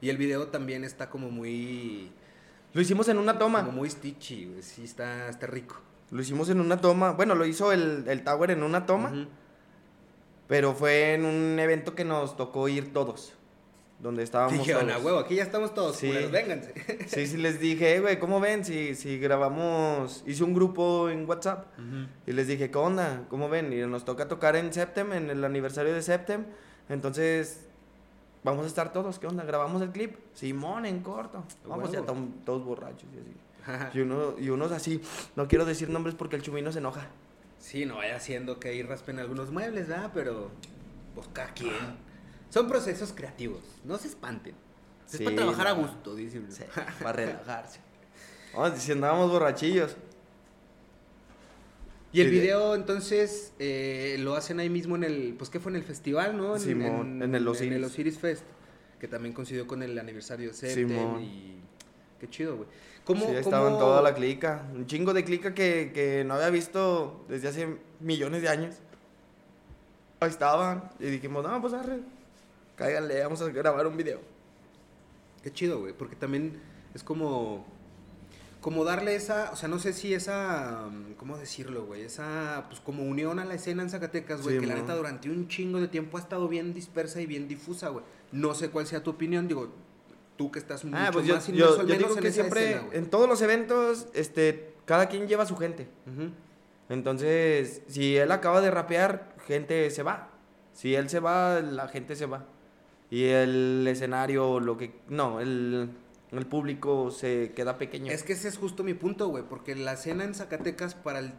Y el video también está como muy... Lo hicimos en una toma. Como muy stitchy, güey, sí está, está rico. Lo hicimos en una toma. Bueno, lo hizo el, el Tower en una toma. Pero fue en un evento que nos tocó ir todos. Donde estábamos Dijeron, a huevo, aquí ya estamos todos, Sí. culeros, vénganse. Sí, sí, les dije, "Eh, güey, ¿cómo ven? Si, si grabamos, hice un grupo en WhatsApp y les dije, ¿qué onda? ¿Cómo ven? Y nos toca tocar en Septem, en el aniversario de Septem. Entonces, vamos a estar todos, ¿qué onda? ¿Grabamos el clip? Simón, en corto. Vamos ya todos borrachos y así. Y, uno, y unos así, no quiero decir nombres porque el chumino se enoja. Sí, no vaya haciendo que ahí raspen algunos muebles, ¿verdad? Pero, pues cada quien. Son procesos creativos, no se espanten. Es Sí, para trabajar a no. gusto, dicen. Sí, para relajarse. Vamos, si andábamos borrachillos. Y el video, entonces, eh, lo hacen ahí mismo en el, pues, ¿qué fue? En el festival, ¿no? En, Simón, en el Osiris. En el Osiris Fest, que también coincidió con el aniversario de Septem Simón. y... Qué chido, güey. ¿Cómo, Sí, estaban cómo- toda la clica. Un chingo de clica que, que no había visto desde hace millones de años. Ahí estaban. Y dijimos, no, pues arre. Cáiganle, vamos a grabar un video. Qué chido, güey, porque también es como... Como darle esa, o sea, no sé si esa, ¿cómo decirlo, güey? Esa, pues como unión a la escena en Zacatecas, güey, Sí, que la neta durante un chingo de tiempo ha estado bien dispersa y bien difusa, güey. No sé cuál sea tu opinión, digo, tú que estás mucho Ah, pues yo, más yo, inmerso yo al menos digo en que esa siempre, escena, güey. en todos los eventos, este, cada quien lleva su gente. Entonces, si él acaba de rapear, gente se va. Si él se va, la gente se va. Y el escenario, lo que... No, el, el público se queda pequeño. Es que ese es justo mi punto, güey, porque la escena en Zacatecas para el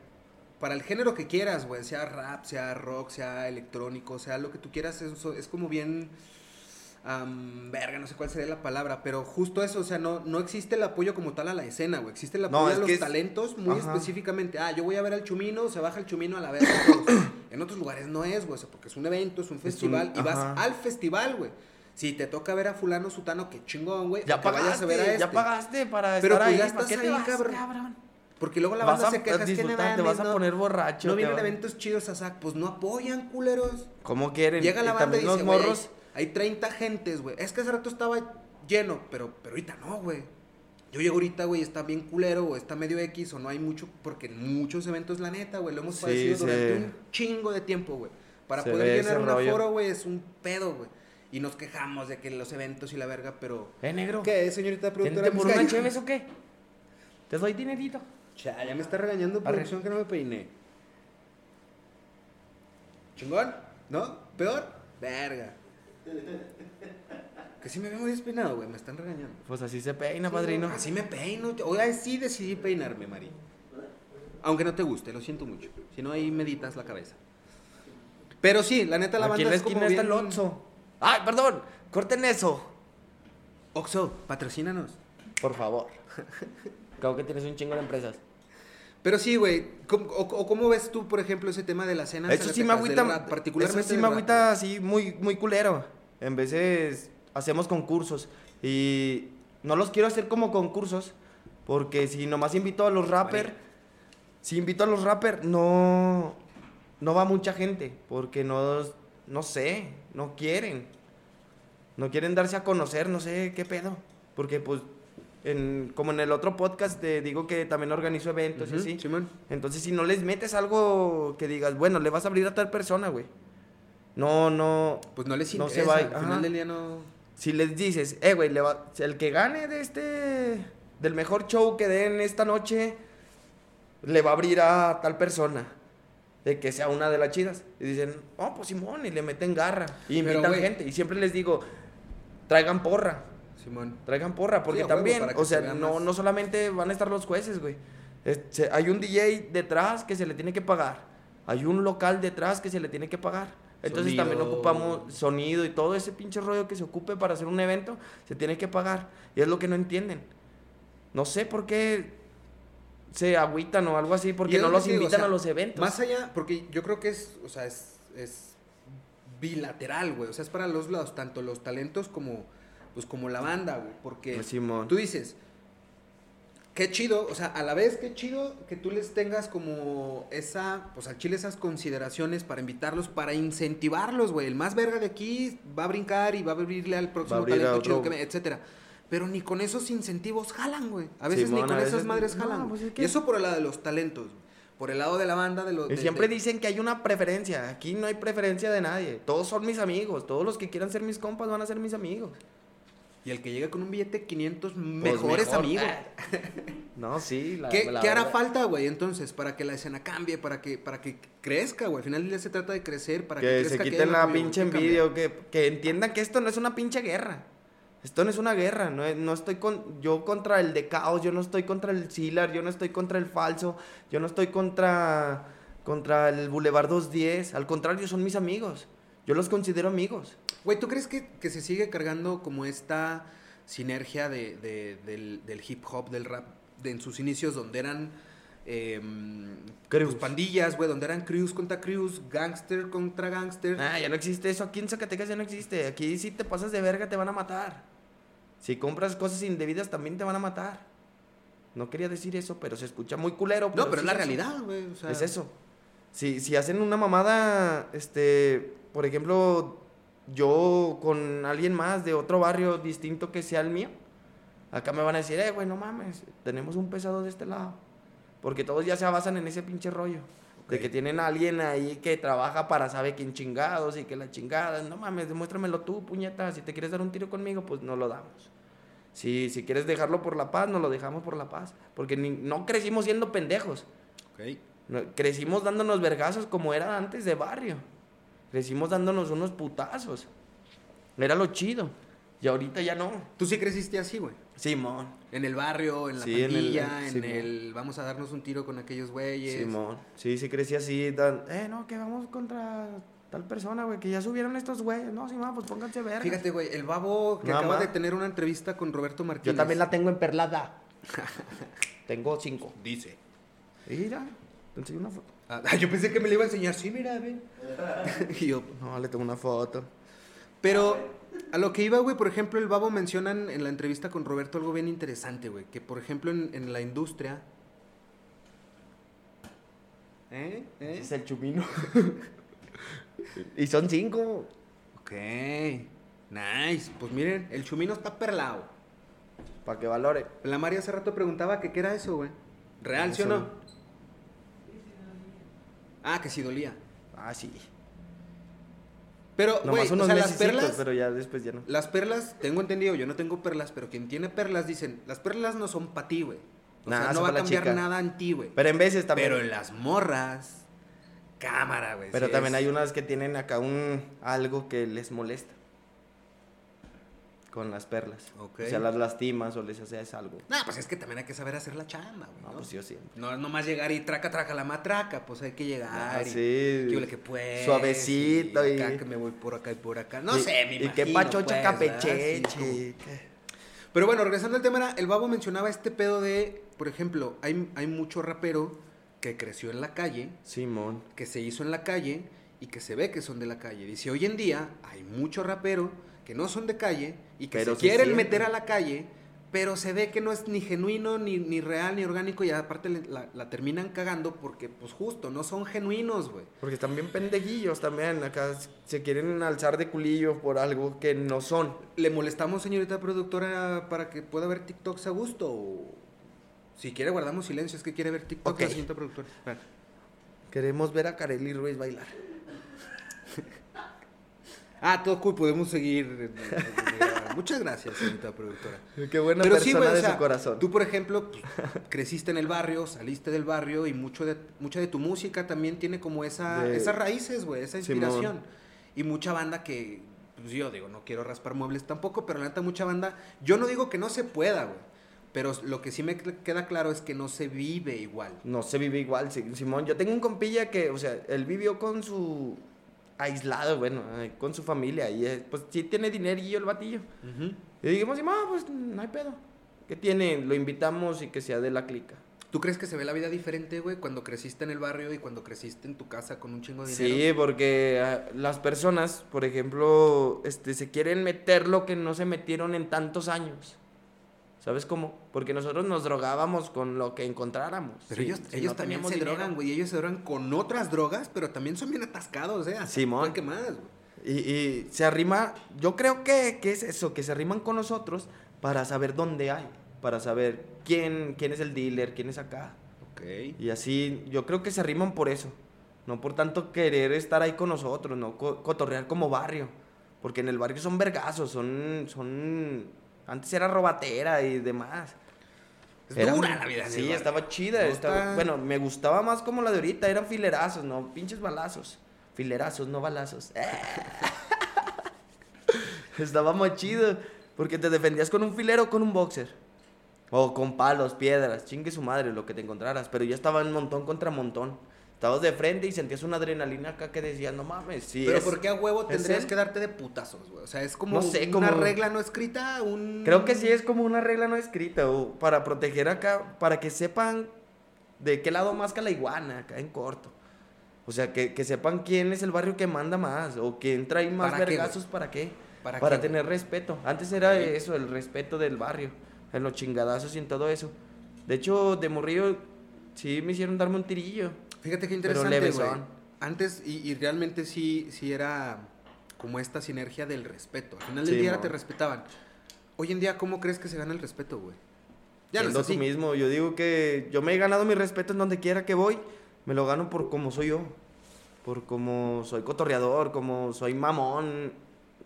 para el género que quieras, güey, sea rap, sea rock, sea electrónico, sea lo que tú quieras, es, es como bien am, verga, no sé cuál sería la palabra, pero justo eso, o sea, no, no existe el apoyo como tal a la escena, güey, existe el apoyo a los es- talentos muy Ajá. específicamente. Ah, yo voy a ver al chumino, se baja el chumino a la verga. en otros lugares no es, güey, o sea, porque es un evento, es un festival y vas al festival, güey. Si te toca ver a fulano sutano, qué chingón, güey. Ya o que vayas pagaste, a ver a este. ya pagaste para Pero estar pues ahí. ya ¿para estás ahí, vas, cabrón. Porque luego la Vas banda a se queja, es que no te vas a poner borracho. No vienen eventos chidos a SAC, pues no apoyan, culeros. ¿Cómo quieren? Llega la Y banda y los dice, morros. hay 30 gentes, güey. Es que hace rato estaba lleno, pero, pero ahorita no, güey. Yo llego ahorita, güey, está bien culero, o está medio X, o no hay mucho, porque en muchos eventos, la neta, güey, lo hemos Sí, padecido durante un chingo de tiempo, güey. Para Se poder llenar un rollo. aforo, güey, es un pedo, güey. Y nos quejamos de que los eventos y la verga, pero... Eh, negro. ¿Qué, señorita productora? ¿Tente por una musical? cheves o qué? ¿Te doy dinerito? Cha, ya me está regañando Arre. producción que no me peiné. ¿Chingón? ¿No? ¿Peor? Verga. Que sí me veo muy despeinado, güey. Me están regañando. Pues así se peina, padrino. Así me peino. Hoy sí decidí peinarme, Mari. Aunque no te guste, lo siento mucho. Si no, ahí meditas la cabeza. Pero sí, la neta la Aquí banda en la es como está bien... el Oxxo. Ay, perdón. Corten eso. Oxo, patrocínanos. Por favor. Creo que tienes un chingo de empresas. Pero sí, güey. ¿cómo- O, o cómo ves tú, por ejemplo, ese tema de las cenas? Eso sí me agüita. particularmente eso sí me agüita así muy, muy culero. En veces hacemos concursos. Y no los quiero hacer como concursos. Porque si nomás invito a los rappers. Si invito a los rappers, no. No va mucha gente. Porque no. No sé. No quieren. No quieren darse a conocer. No sé qué pedo. Porque pues. En, como en el otro podcast te digo que también organizo eventos y Ujú, así. Simón. Entonces, si no les metes algo que digas, bueno, le vas a abrir a tal persona, güey. No, no. Pues no les No interesa. se va, Al final del día no... Si les dices, eh, güey, el que gane de este. del mejor show que den esta noche, le va a abrir a tal persona. De que sea una de las chidas. Y dicen, oh, pues Simón, y le meten garra. Y Pero, invitan güey. gente. Y siempre les digo, traigan porra. Simón. Traigan porra, porque Sí, a huevo, también, o se sea, no, más. no solamente van a estar los jueces, güey. Hay un DJ detrás que se le tiene que pagar. Hay un local detrás que se le tiene que pagar. Entonces también Sonido. ocupamos sonido y todo ese pinche rollo que se ocupe para hacer un evento, se tiene que pagar. Y es lo que no entienden. No sé por qué se agüitan o algo así, porque no los te digo, invitan o sea, a los eventos. Más allá, porque yo creo que es, o sea, es, es bilateral, güey. O sea, es para los lados, tanto los talentos como, pues, como la banda, güey. Porque Pues, Simón. tú dices, qué chido, o sea, a la vez qué chido que tú les tengas como esa, pues al chile esas consideraciones para invitarlos, para incentivarlos, güey. El más verga de aquí va a brincar y va a abrirle al próximo abrir talento chido, que me- etcétera. Pero ni con esos incentivos jalan, güey. A veces Simón, ni con esas madres no, jalan. pues güey. es que- Y eso por el lado de los talentos, güey. Por el lado de la banda, de los... Y de- siempre de- dicen que hay una preferencia. Aquí no hay preferencia de nadie. Todos son mis amigos. Todos los que quieran ser mis compas van a ser mis amigos. Y el que llega con un billete de 500 Pues mejores mejor. amigos. No, sí. La, ¿Qué, la qué hará falta, güey, entonces? Para que la escena cambie, para que, para que crezca, güey. Al final día se trata de crecer, para que, Que crezca. se quiten la pinche güey, ¿qué envidia. Que, que entiendan que esto no es una pinche guerra. Esto no es una guerra. No, no estoy con, yo contra el de caos. Yo no estoy contra el Silar. Yo no estoy contra el falso. Yo no estoy contra, contra el Boulevard 210. Al contrario, son mis amigos. Yo los considero amigos. Güey, ¿tú crees que, que se sigue cargando como esta sinergia de, de- del, del hip hop, del rap, de, en sus inicios, donde eran eh, pues, pandillas, güey, donde eran crews contra crews, gangster contra gangster? Ah, ya no existe eso. Aquí en Zacatecas ya no existe. Aquí si te pasas de verga te van a matar. Si compras cosas indebidas también te van a matar. No quería decir eso, pero se escucha muy culero. no, pero es la eso. realidad, güey. o sea, Es eso. Si, si hacen una mamada, este, por ejemplo, yo con alguien más de otro barrio distinto que sea el mío, acá me van a decir, eh, güey, no mames, tenemos un pesado de este lado. Porque todos ya se basan en ese pinche rollo. De que tienen a alguien ahí que trabaja para saber quién chingados y que la chingada. No mames, demuéstramelo tú, puñeta. Si te quieres dar un tiro conmigo, pues no lo damos. Si, si quieres dejarlo por la paz, nos lo dejamos por la paz. Porque ni- no crecimos siendo pendejos. No, Crecimos dándonos vergazos como era antes de barrio. Crecimos dándonos unos putazos. Era lo chido. Y ahorita ya no. Tú sí creciste así, güey. Simón. En el barrio, en la Sí, en el- en, vamos a darnos un tiro con aquellos güeyes. Simón. Sí, sí crecí así. dan- eh, no, que vamos contra tal persona, güey. Que ya subieron estos güeyes. No, Simón, pues pónganse verga. Fíjate, güey, el babo que acaba de tener una entrevista con Roberto Martínez. Yo también la tengo en perlada. tengo cinco. dice. Mira, te enseño una foto. Ah, yo pensé que me le iba a enseñar. Sí, mira, ven. y yo, No, le tengo una foto. pero a lo que iba, güey, por ejemplo, el babo mencionan en la entrevista con Roberto algo bien interesante, güey. Que, por ejemplo, en, en la industria... ¿Eh? ¿Eh? Es el chumino. y son cinco. Ok. Nice. Pues miren, el chumino está perlado. Para que valore. La María hace rato preguntaba que qué era eso, güey. ¿Real, sí o no? Ah, que sí dolía. Ah, sí. Pero, güey, o sea, las perlas, pero ya después ya no. las perlas, tengo entendido, yo no tengo perlas, pero quien tiene perlas dicen, las perlas no son para ti, güey. O Nah, sea, no va a cambiar chica. nada en ti, güey. Pero en veces también. Pero en las morras, cámara, güey. Pero también es- hay unas que tienen acá un algo que les molesta. Con las perlas. O sea, las lastimas o les haces algo. Nah, pues es que también hay que saber hacer la chamba, güey. No, ¿no? pues yo siempre. No es nomás llegar y traca, traca la matraca, pues hay que llegar. Ah, y- sí. que que pues. Suavecito y- acá que me voy por acá y por acá. No Y- sé, mi Y qué pachocha capecheche. capecheche. Pero bueno, regresando al tema, el babo mencionaba este pedo de, por ejemplo, hay, hay mucho rapero que creció en la calle, Simón. que se hizo en la calle y que se ve que son de la calle. Dice, hoy en día hay mucho rapero que no son de calle y que Pero se se quieren meter a la calle, pero se ve que no es ni genuino, ni, ni real, ni orgánico y aparte la, la terminan cagando porque, pues justo, no son genuinos, güey. Porque están bien pendejillos también. Acá se quieren alzar de culillo por algo que no son. ¿Le molestamos, señorita productora, para que pueda ver TikToks a gusto? O si quiere, guardamos silencio. Es que quiere ver TikToks, Ok. la señorita productora. Ah. Queremos ver a Kareli Ruiz bailar. Ah, todo cool, podemos seguir. eh, eh, grabar. Muchas gracias, señorita productora. Qué buena Pero sí, persona güey, o de sea, su corazón. tú, por ejemplo, pues, creciste en el barrio, saliste del barrio y mucho de, mucha de tu música también tiene como esa, De- esas raíces, güey, esa Simón. inspiración. Y mucha banda que, pues yo digo, no quiero raspar muebles tampoco, pero la neta, mucha banda, yo no digo que no se pueda, güey, pero lo que sí me queda claro es que no se vive igual. No se vive igual, Simón. Yo tengo un compilla que, o sea, él vivió con su aislado, bueno, eh, con su familia. Y eh, pues sí tiene dinerillo el batillo. Y dijimos, Simón, pues no hay pedo. ¿Qué tiene? Lo invitamos y que sea de la clica. ¿Tú crees que se ve la vida diferente, güey, cuando creciste en el barrio y cuando creciste en tu casa con un chingo de dinero? Sí, porque ah, las personas, por ejemplo, este, se quieren meter lo que no se metieron en tantos años. ¿Sabes cómo? Porque nosotros nos drogábamos con lo que encontráramos. Pero Sí, ellos, si ellos no también se dinero. drogan, güey. Ellos se drogan con otras drogas, pero también son bien atascados, ¿eh? Hasta Simón. ¿Qué más, güey? Y, y se arrima, yo creo que, que es eso, que se arriman con nosotros para saber dónde hay, para saber quién, quién es el dealer, quién es acá. Ok. Y así, yo creo que se arriman por eso, no por tanto querer estar ahí con nosotros, no Co- cotorrear como barrio, porque en el barrio son vergazos, son, son, antes era robatera y demás. Es Era dura la vida Sí, barrio. estaba chida. No estaba- está- Bueno, me gustaba más como la de ahorita. Eran filerazos, no pinches balazos. Filerazos, no balazos. estaba más chido. Porque te defendías con un filero o con un boxer. O con palos, piedras, chingue su madre, lo que te encontraras. Pero ya estaba en montón contra montón. Estabas de frente y sentías una adrenalina acá que decías, no mames, sí. Pero es- ¿por qué a huevo tendrías que darte de putazos, güey? O sea, es como No sé, una como- regla no escrita, un... Creo que sí es como una regla no escrita, o para proteger acá, para que sepan de qué lado más que la iguana, acá en corto. O sea, que, que sepan quién es el barrio que manda más, o quién trae más ¿Para qué, güey? vergazos, ¿para qué? ¿Para Para, qué, güey? tener respeto. Antes era eso, el respeto del barrio, en los chingadazos y en todo eso. De hecho, de morrillo, sí me hicieron darme un tirillo. Fíjate qué interesante, güey. levesón. Antes, y, y realmente sí, sí era como esta sinergia del respeto. Al final Sí, del día mo. te respetaban. Hoy en día, ¿cómo crees que se gana el respeto, güey? Ya no es siendo así. tú mismo. Yo digo que yo me he ganado mi respeto en donde quiera que voy. Me lo gano por como soy yo. Por como soy cotorreador, como soy mamón.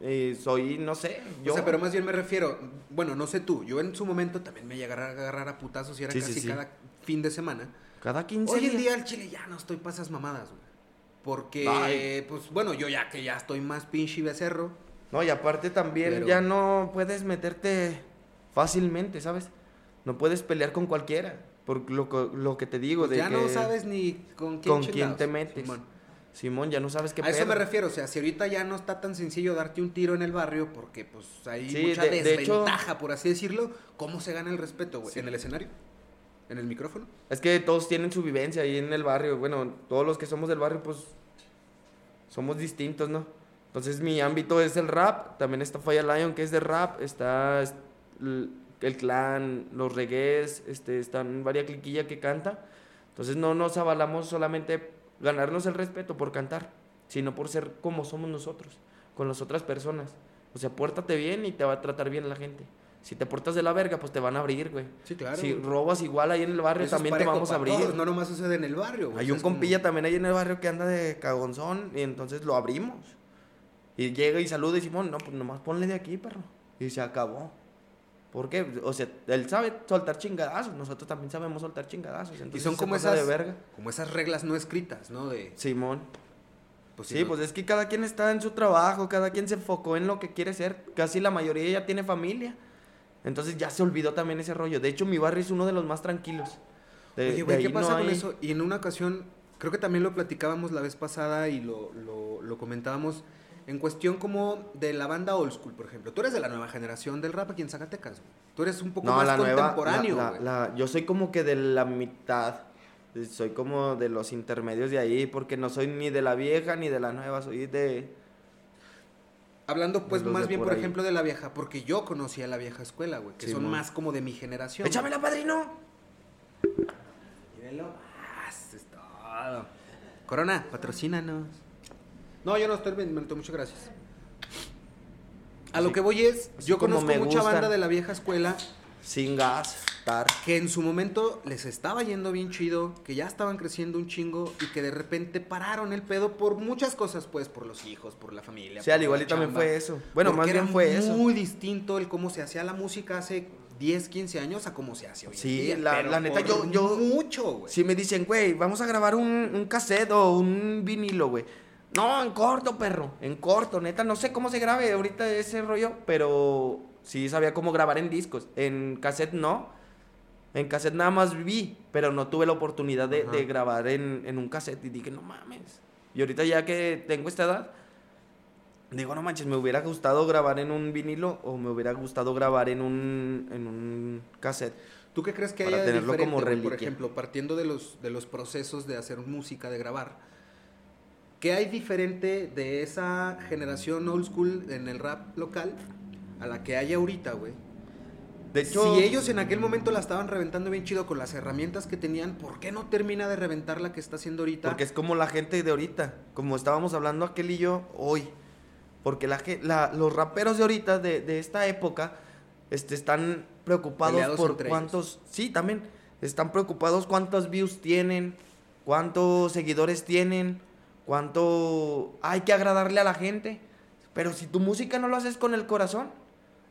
eh, soy, no sé, yo. O sea, pero más bien me refiero, bueno, no sé tú, yo en su momento también me llegué a agarrar a putazos y era Sí, sí, casi sí. cada fin de semana. Cada 15 Hoy en día al chile ya no estoy para esas mamadas, güey. Porque, Ay. pues bueno, yo ya que ya estoy más pinche y becerro. No, y aparte también Pero- ya no puedes meterte fácilmente, ¿sabes? No puedes pelear con cualquiera. Por lo, que- lo que te digo, pues de ya que no sabes ni con quién con quién te metes. Simón. Simón, ya no sabes qué A eso me refiero, o sea, si ahorita ya no está tan sencillo darte un tiro en el barrio porque pues hay Sí, mucha de- de hecho- desventaja, por así decirlo, ¿cómo se gana el respeto, güey? ¿En el escenario? ¿En el micrófono? Es que todos tienen su vivencia ahí en el barrio. Bueno, todos los que somos del barrio, pues somos distintos, ¿no? Entonces mi ámbito es el rap. También está Fire Lion, que es de rap. Está el clan, los regués, este, están varias cliquillas que canta. Entonces no nos avalamos solamente ganarnos el respeto por cantar, sino por ser como somos nosotros, con las otras personas. O sea, pórtate bien y te va a tratar bien la gente. Si te portas de la verga, pues te van a abrir, güey. Sí, claro. Si güey. robas igual ahí en el barrio, Eso también te vamos a abrir. todos, no nomás sucede en el barrio, güey. Hay un como- compilla también ahí en el barrio que anda de cagonzón y entonces lo abrimos. Y llega y saluda y Simón, no, pues nomás ponle de aquí, perro. Y se acabó. ¿Por qué? O sea, él sabe soltar chingadazos, nosotros también sabemos soltar chingadazos. Y Entonces son se como esas, de verga. como esas reglas no escritas, ¿no? De, Simón. pues, Sí, no- pues es que cada quien está en su trabajo, cada quien se enfocó en lo que quiere ser. Casi la mayoría ya tiene familia. Entonces ya se olvidó también ese rollo. De hecho, mi barrio es uno de los más tranquilos. De- Oye, güey, ¿qué no pasa con hay- eso? Y en una ocasión, creo que también lo platicábamos la vez pasada y lo, lo, lo comentábamos en cuestión como de la banda old school, por ejemplo. Tú eres de la nueva generación del rap aquí en Zacatecas, güey. Tú eres un poco No, más la nueva. contemporáneo, la- la- güey. la- yo soy como que de la mitad. Soy como de los intermedios de ahí, porque no soy ni de la vieja ni de la nueva, soy de... Hablando pues más bien, por ejemplo, de la vieja, porque yo conocía la vieja escuela, güey, que Sí, son más como de mi generación. ¡Échamela, padrino! Mírenlo es todo. Corona, patrocínanos. No, yo no estoy vendiendo, muchas gracias. A lo que voy es, Así yo conozco mucha gustan. banda de la vieja escuela Sin gas, tar. que en su momento les estaba yendo bien chido, que ya estaban creciendo un chingo y que de repente pararon el pedo por muchas cosas, pues, por los hijos, por la familia. Sí, al igual y también fue eso. Bueno, más bien fue eso. muy distinto el cómo se hacía la música hace 10, 15 años a cómo se hace hoy en Sí, día, la- neta, yo- Mucho, güey. Si me dicen, güey, vamos a grabar un, un cassette o un vinilo, güey. No, en corto, perro. En corto, neta. No sé cómo se grabe ahorita ese rollo, pero sí sabía cómo grabar en discos. En cassette no. En cassette nada más vi, pero no tuve la oportunidad de, grabar en, en un cassette. Y dije, no mames. Y ahorita ya que tengo esta edad, digo, no manches, me hubiera gustado grabar en un vinilo o me hubiera gustado grabar en un, en un cassette. ¿Tú qué crees que haya de diferente, como? Por ejemplo, partiendo de los, de los procesos de hacer música, de grabar. ¿Qué hay diferente de esa generación old school en el rap local a la que hay ahorita, güey? De hecho, si ellos en aquel momento la estaban reventando bien chido con las herramientas que tenían, ¿por qué no termina de reventar la que está haciendo ahorita? Porque es como la gente de ahorita, como estábamos hablando aquel y yo hoy. Porque la, la- los raperos de ahorita, de, de esta época, este, están preocupados Peleados por cuántos... Sí, también. Están preocupados cuántos views tienen, cuántos seguidores tienen, cuánto... Hay que agradarle a la gente. Pero si tu música no lo haces con el corazón,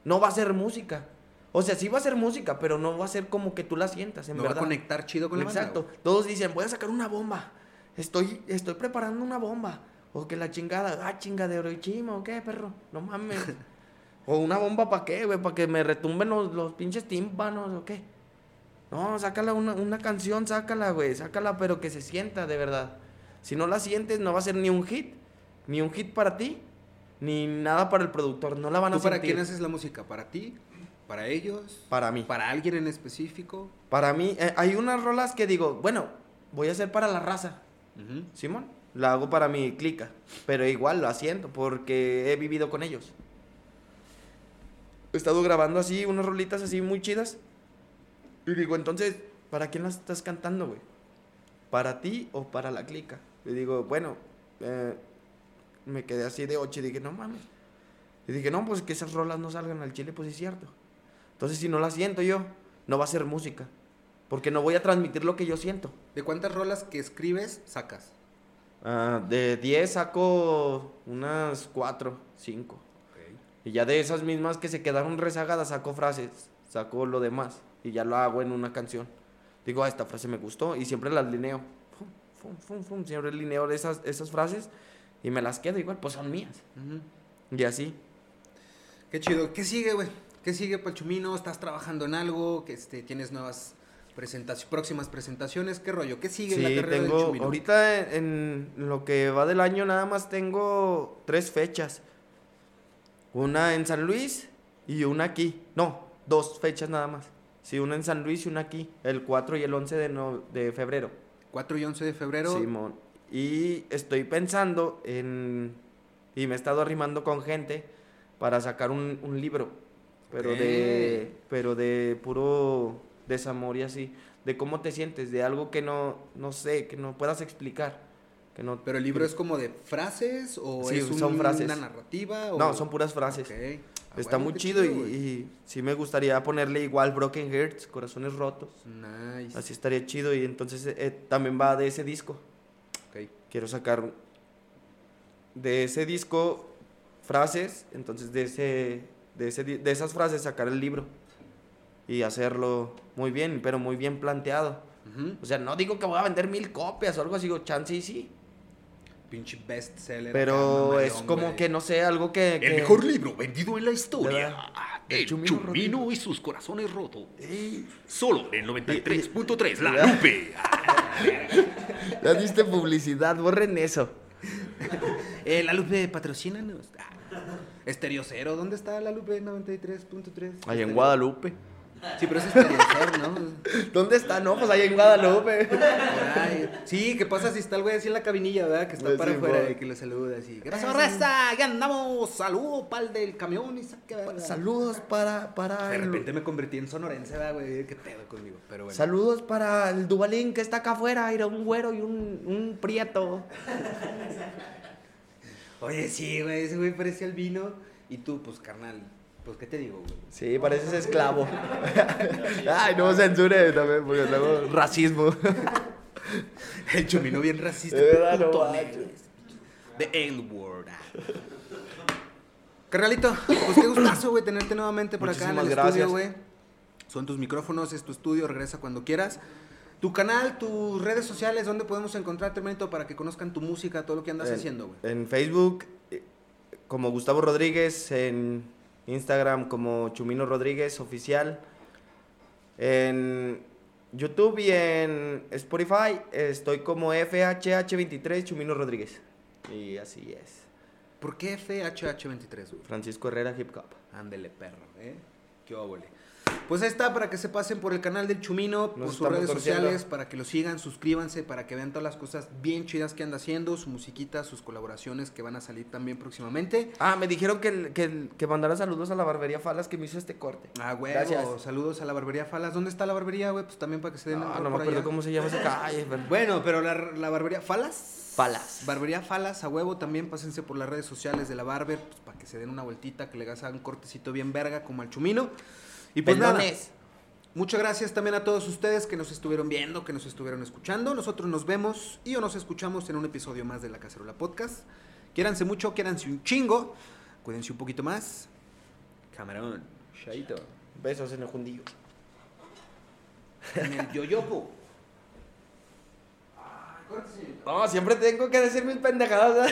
no va a ser música. O sea, sí va a ser música, pero no va a ser como que tú la sientas, en no verdad. va a conectar chido con la banda, Exacto. Todos dicen, voy a sacar una bomba. Estoy, estoy preparando una bomba. O que la chingada, ah, chingadero y chima, o qué, perro. No mames. o una bomba para qué, güey, para que me retumben los, los pinches tímpanos, o qué. No, sácala una, una canción, sácala, güey, sácala, pero que se sienta de verdad. Si no la sientes, no va a ser ni un hit, ni un hit para ti, ni nada para el productor. No la van a ¿Tú para sentir. quién haces la música? ¿Para ti? ¿Para ellos? Para mí. ¿Para alguien en específico? Para mí, eh, hay unas rolas que digo, bueno, voy a hacer para la raza. Simón, la hago para mi clica, pero igual lo haciendo porque he vivido con ellos. He estado grabando así, unas rolitas así muy chidas. Y digo, entonces, ¿para quién las estás cantando, güey? ¿Para ti o para la clica? Y digo, bueno, eh, me quedé así de ocho y dije, no mames. Y dije, no, pues que esas rolas no salgan al chile, pues es cierto. Entonces, si no las siento yo, no va a ser música. Porque no voy a transmitir lo que yo siento. ¿De cuántas rolas que escribes sacas? Ah, de 10 saco unas 4, 5. Y ya de esas mismas que se quedaron rezagadas saco frases, saco lo demás y ya lo hago en una canción. Digo, ah, esta frase me gustó y siempre las lineo. Fum, fum, fum, fum, siempre lineo esas, esas frases y me las quedo igual, pues son mías. Y así. Qué chido. ¿Qué sigue, güey? ¿Qué sigue, Pachumino? ¿Estás trabajando en algo? que este, ¿Tienes nuevas presentaciones, próximas presentaciones? ¿Qué rollo? ¿Qué sigue en la Sí, carrera del tengo, Chumino? ahorita en, en lo que va del año nada más tengo tres fechas. Una en San Luis y una aquí. No, dos fechas nada más. Sí, una en San Luis y una aquí, el 4 y el 11 de, no- de febrero. 4 y 11 de febrero. Simón. Y estoy pensando en... Y me he estado arrimando con gente para sacar un, un libro. Pero de... Pero de puro desamor y así. De cómo te sientes, de algo que no, no sé, que no puedas explicar. Que no, Pero el libro es como de frases o Sí, es son un- frases. una narrativa o No, son puras frases. Ah, Está huevo, muy chido, y, y sí me gustaría ponerle igual Broken Hearts, Corazones Rotos. Nice. Así estaría chido y entonces eh, también va de ese disco. Quiero sacar de ese disco frases, entonces de ese de ese de esas frases sacar el libro y hacerlo muy bien, pero muy bien planteado. Ujú. O sea, no digo que voy a vender mil copias o algo así, digo, chance y sí. Pinche bestseller. Pero es como güey. que, no sé, algo que... El que- mejor libro vendido en la historia. El El Chumino Chumino y sus corazones rotos. Ey, Solo en el 93.3 La. Lupe. ya diste publicidad, borren eso. Eh, la Lupe, patrocínanos. Ah. Estereo Cero, ¿dónde está la Lupe 93.3? Ahí en Guadalupe. Sí, pero es Estereo Cero, ¿no? ¿Dónde está? No, pues ahí en Guadalupe. Ahí. Sí, ¿qué pasa si está el güey así en la cabinilla, verdad? Que está Pues para sí, afuera y que le saluda así. ¿Qué pasó, raza? Ya andamos. Saludo pa'l del camión y. Saludos para, para De el- repente me convertí en sonorense, ¿verdad, güey? ¿Qué pedo conmigo? Pero bueno. Saludos para el Dubalín que está acá afuera, era un güero y un, un prieto. Oye, sí, güey, ese güey parecía el vino. Y tú, pues, carnal, pues, ¿qué te digo, güey? Sí, pareces esclavo. Ay, no censure también, porque luego racismo. El chumino bien racista. De verdad, no manches. güey. The N-word. Carnalito, pues qué gustazo, güey, tenerte nuevamente por acá en el Muchísimas estudio, gracias. güey. Son tus micrófonos, es tu estudio, regresa cuando quieras. Tu canal, tus redes sociales, ¿dónde podemos encontrarte, hermanito, para que conozcan tu música, todo lo que andas En- haciendo, güey? En Facebook, eh, como Gustavo Rodríguez, en Instagram como Chumino Rodríguez Oficial, en YouTube y en Spotify estoy como FHH23 Chumino Rodríguez. Y así es. ¿Por qué FHH23, güey? Francisco Herrera Hip Hop. Ándele, perro, ¿eh? Qué óvole. Pues ahí está, para que se pasen por el canal del Chumino, por sus redes torciendo. sociales, para que lo sigan, suscríbanse, para que vean todas las cosas bien chidas que anda haciendo, su musiquita, sus colaboraciones que van a salir también próximamente. Ah, me dijeron que, que, que mandara saludos a la barbería Falas que me hizo este corte. Ah, güey, saludos a la barbería Falas. ¿Dónde está la barbería, güey? Pues también para que se den No, un no me acuerdo allá. cómo se llama esa calle. pero- Bueno, pero la, la barbería Falas. Falas. Barbería Falas, a huevo, también pásense por las redes sociales de la Barber, pues, para que se den una vueltita, que le hagan un cortecito bien verga como al Chumino. Y pues nada. Muchas gracias también a todos ustedes que nos estuvieron viendo, que nos estuvieron escuchando. Nosotros nos vemos y o nos escuchamos en un episodio más de La Cacerola Podcast. Quiéranse mucho, quiéranse un chingo. Cuídense un poquito más. Camarón, Shaito. Besos en el jundillo. En el yoyopo. No, siempre tengo que decir mis pendejadas.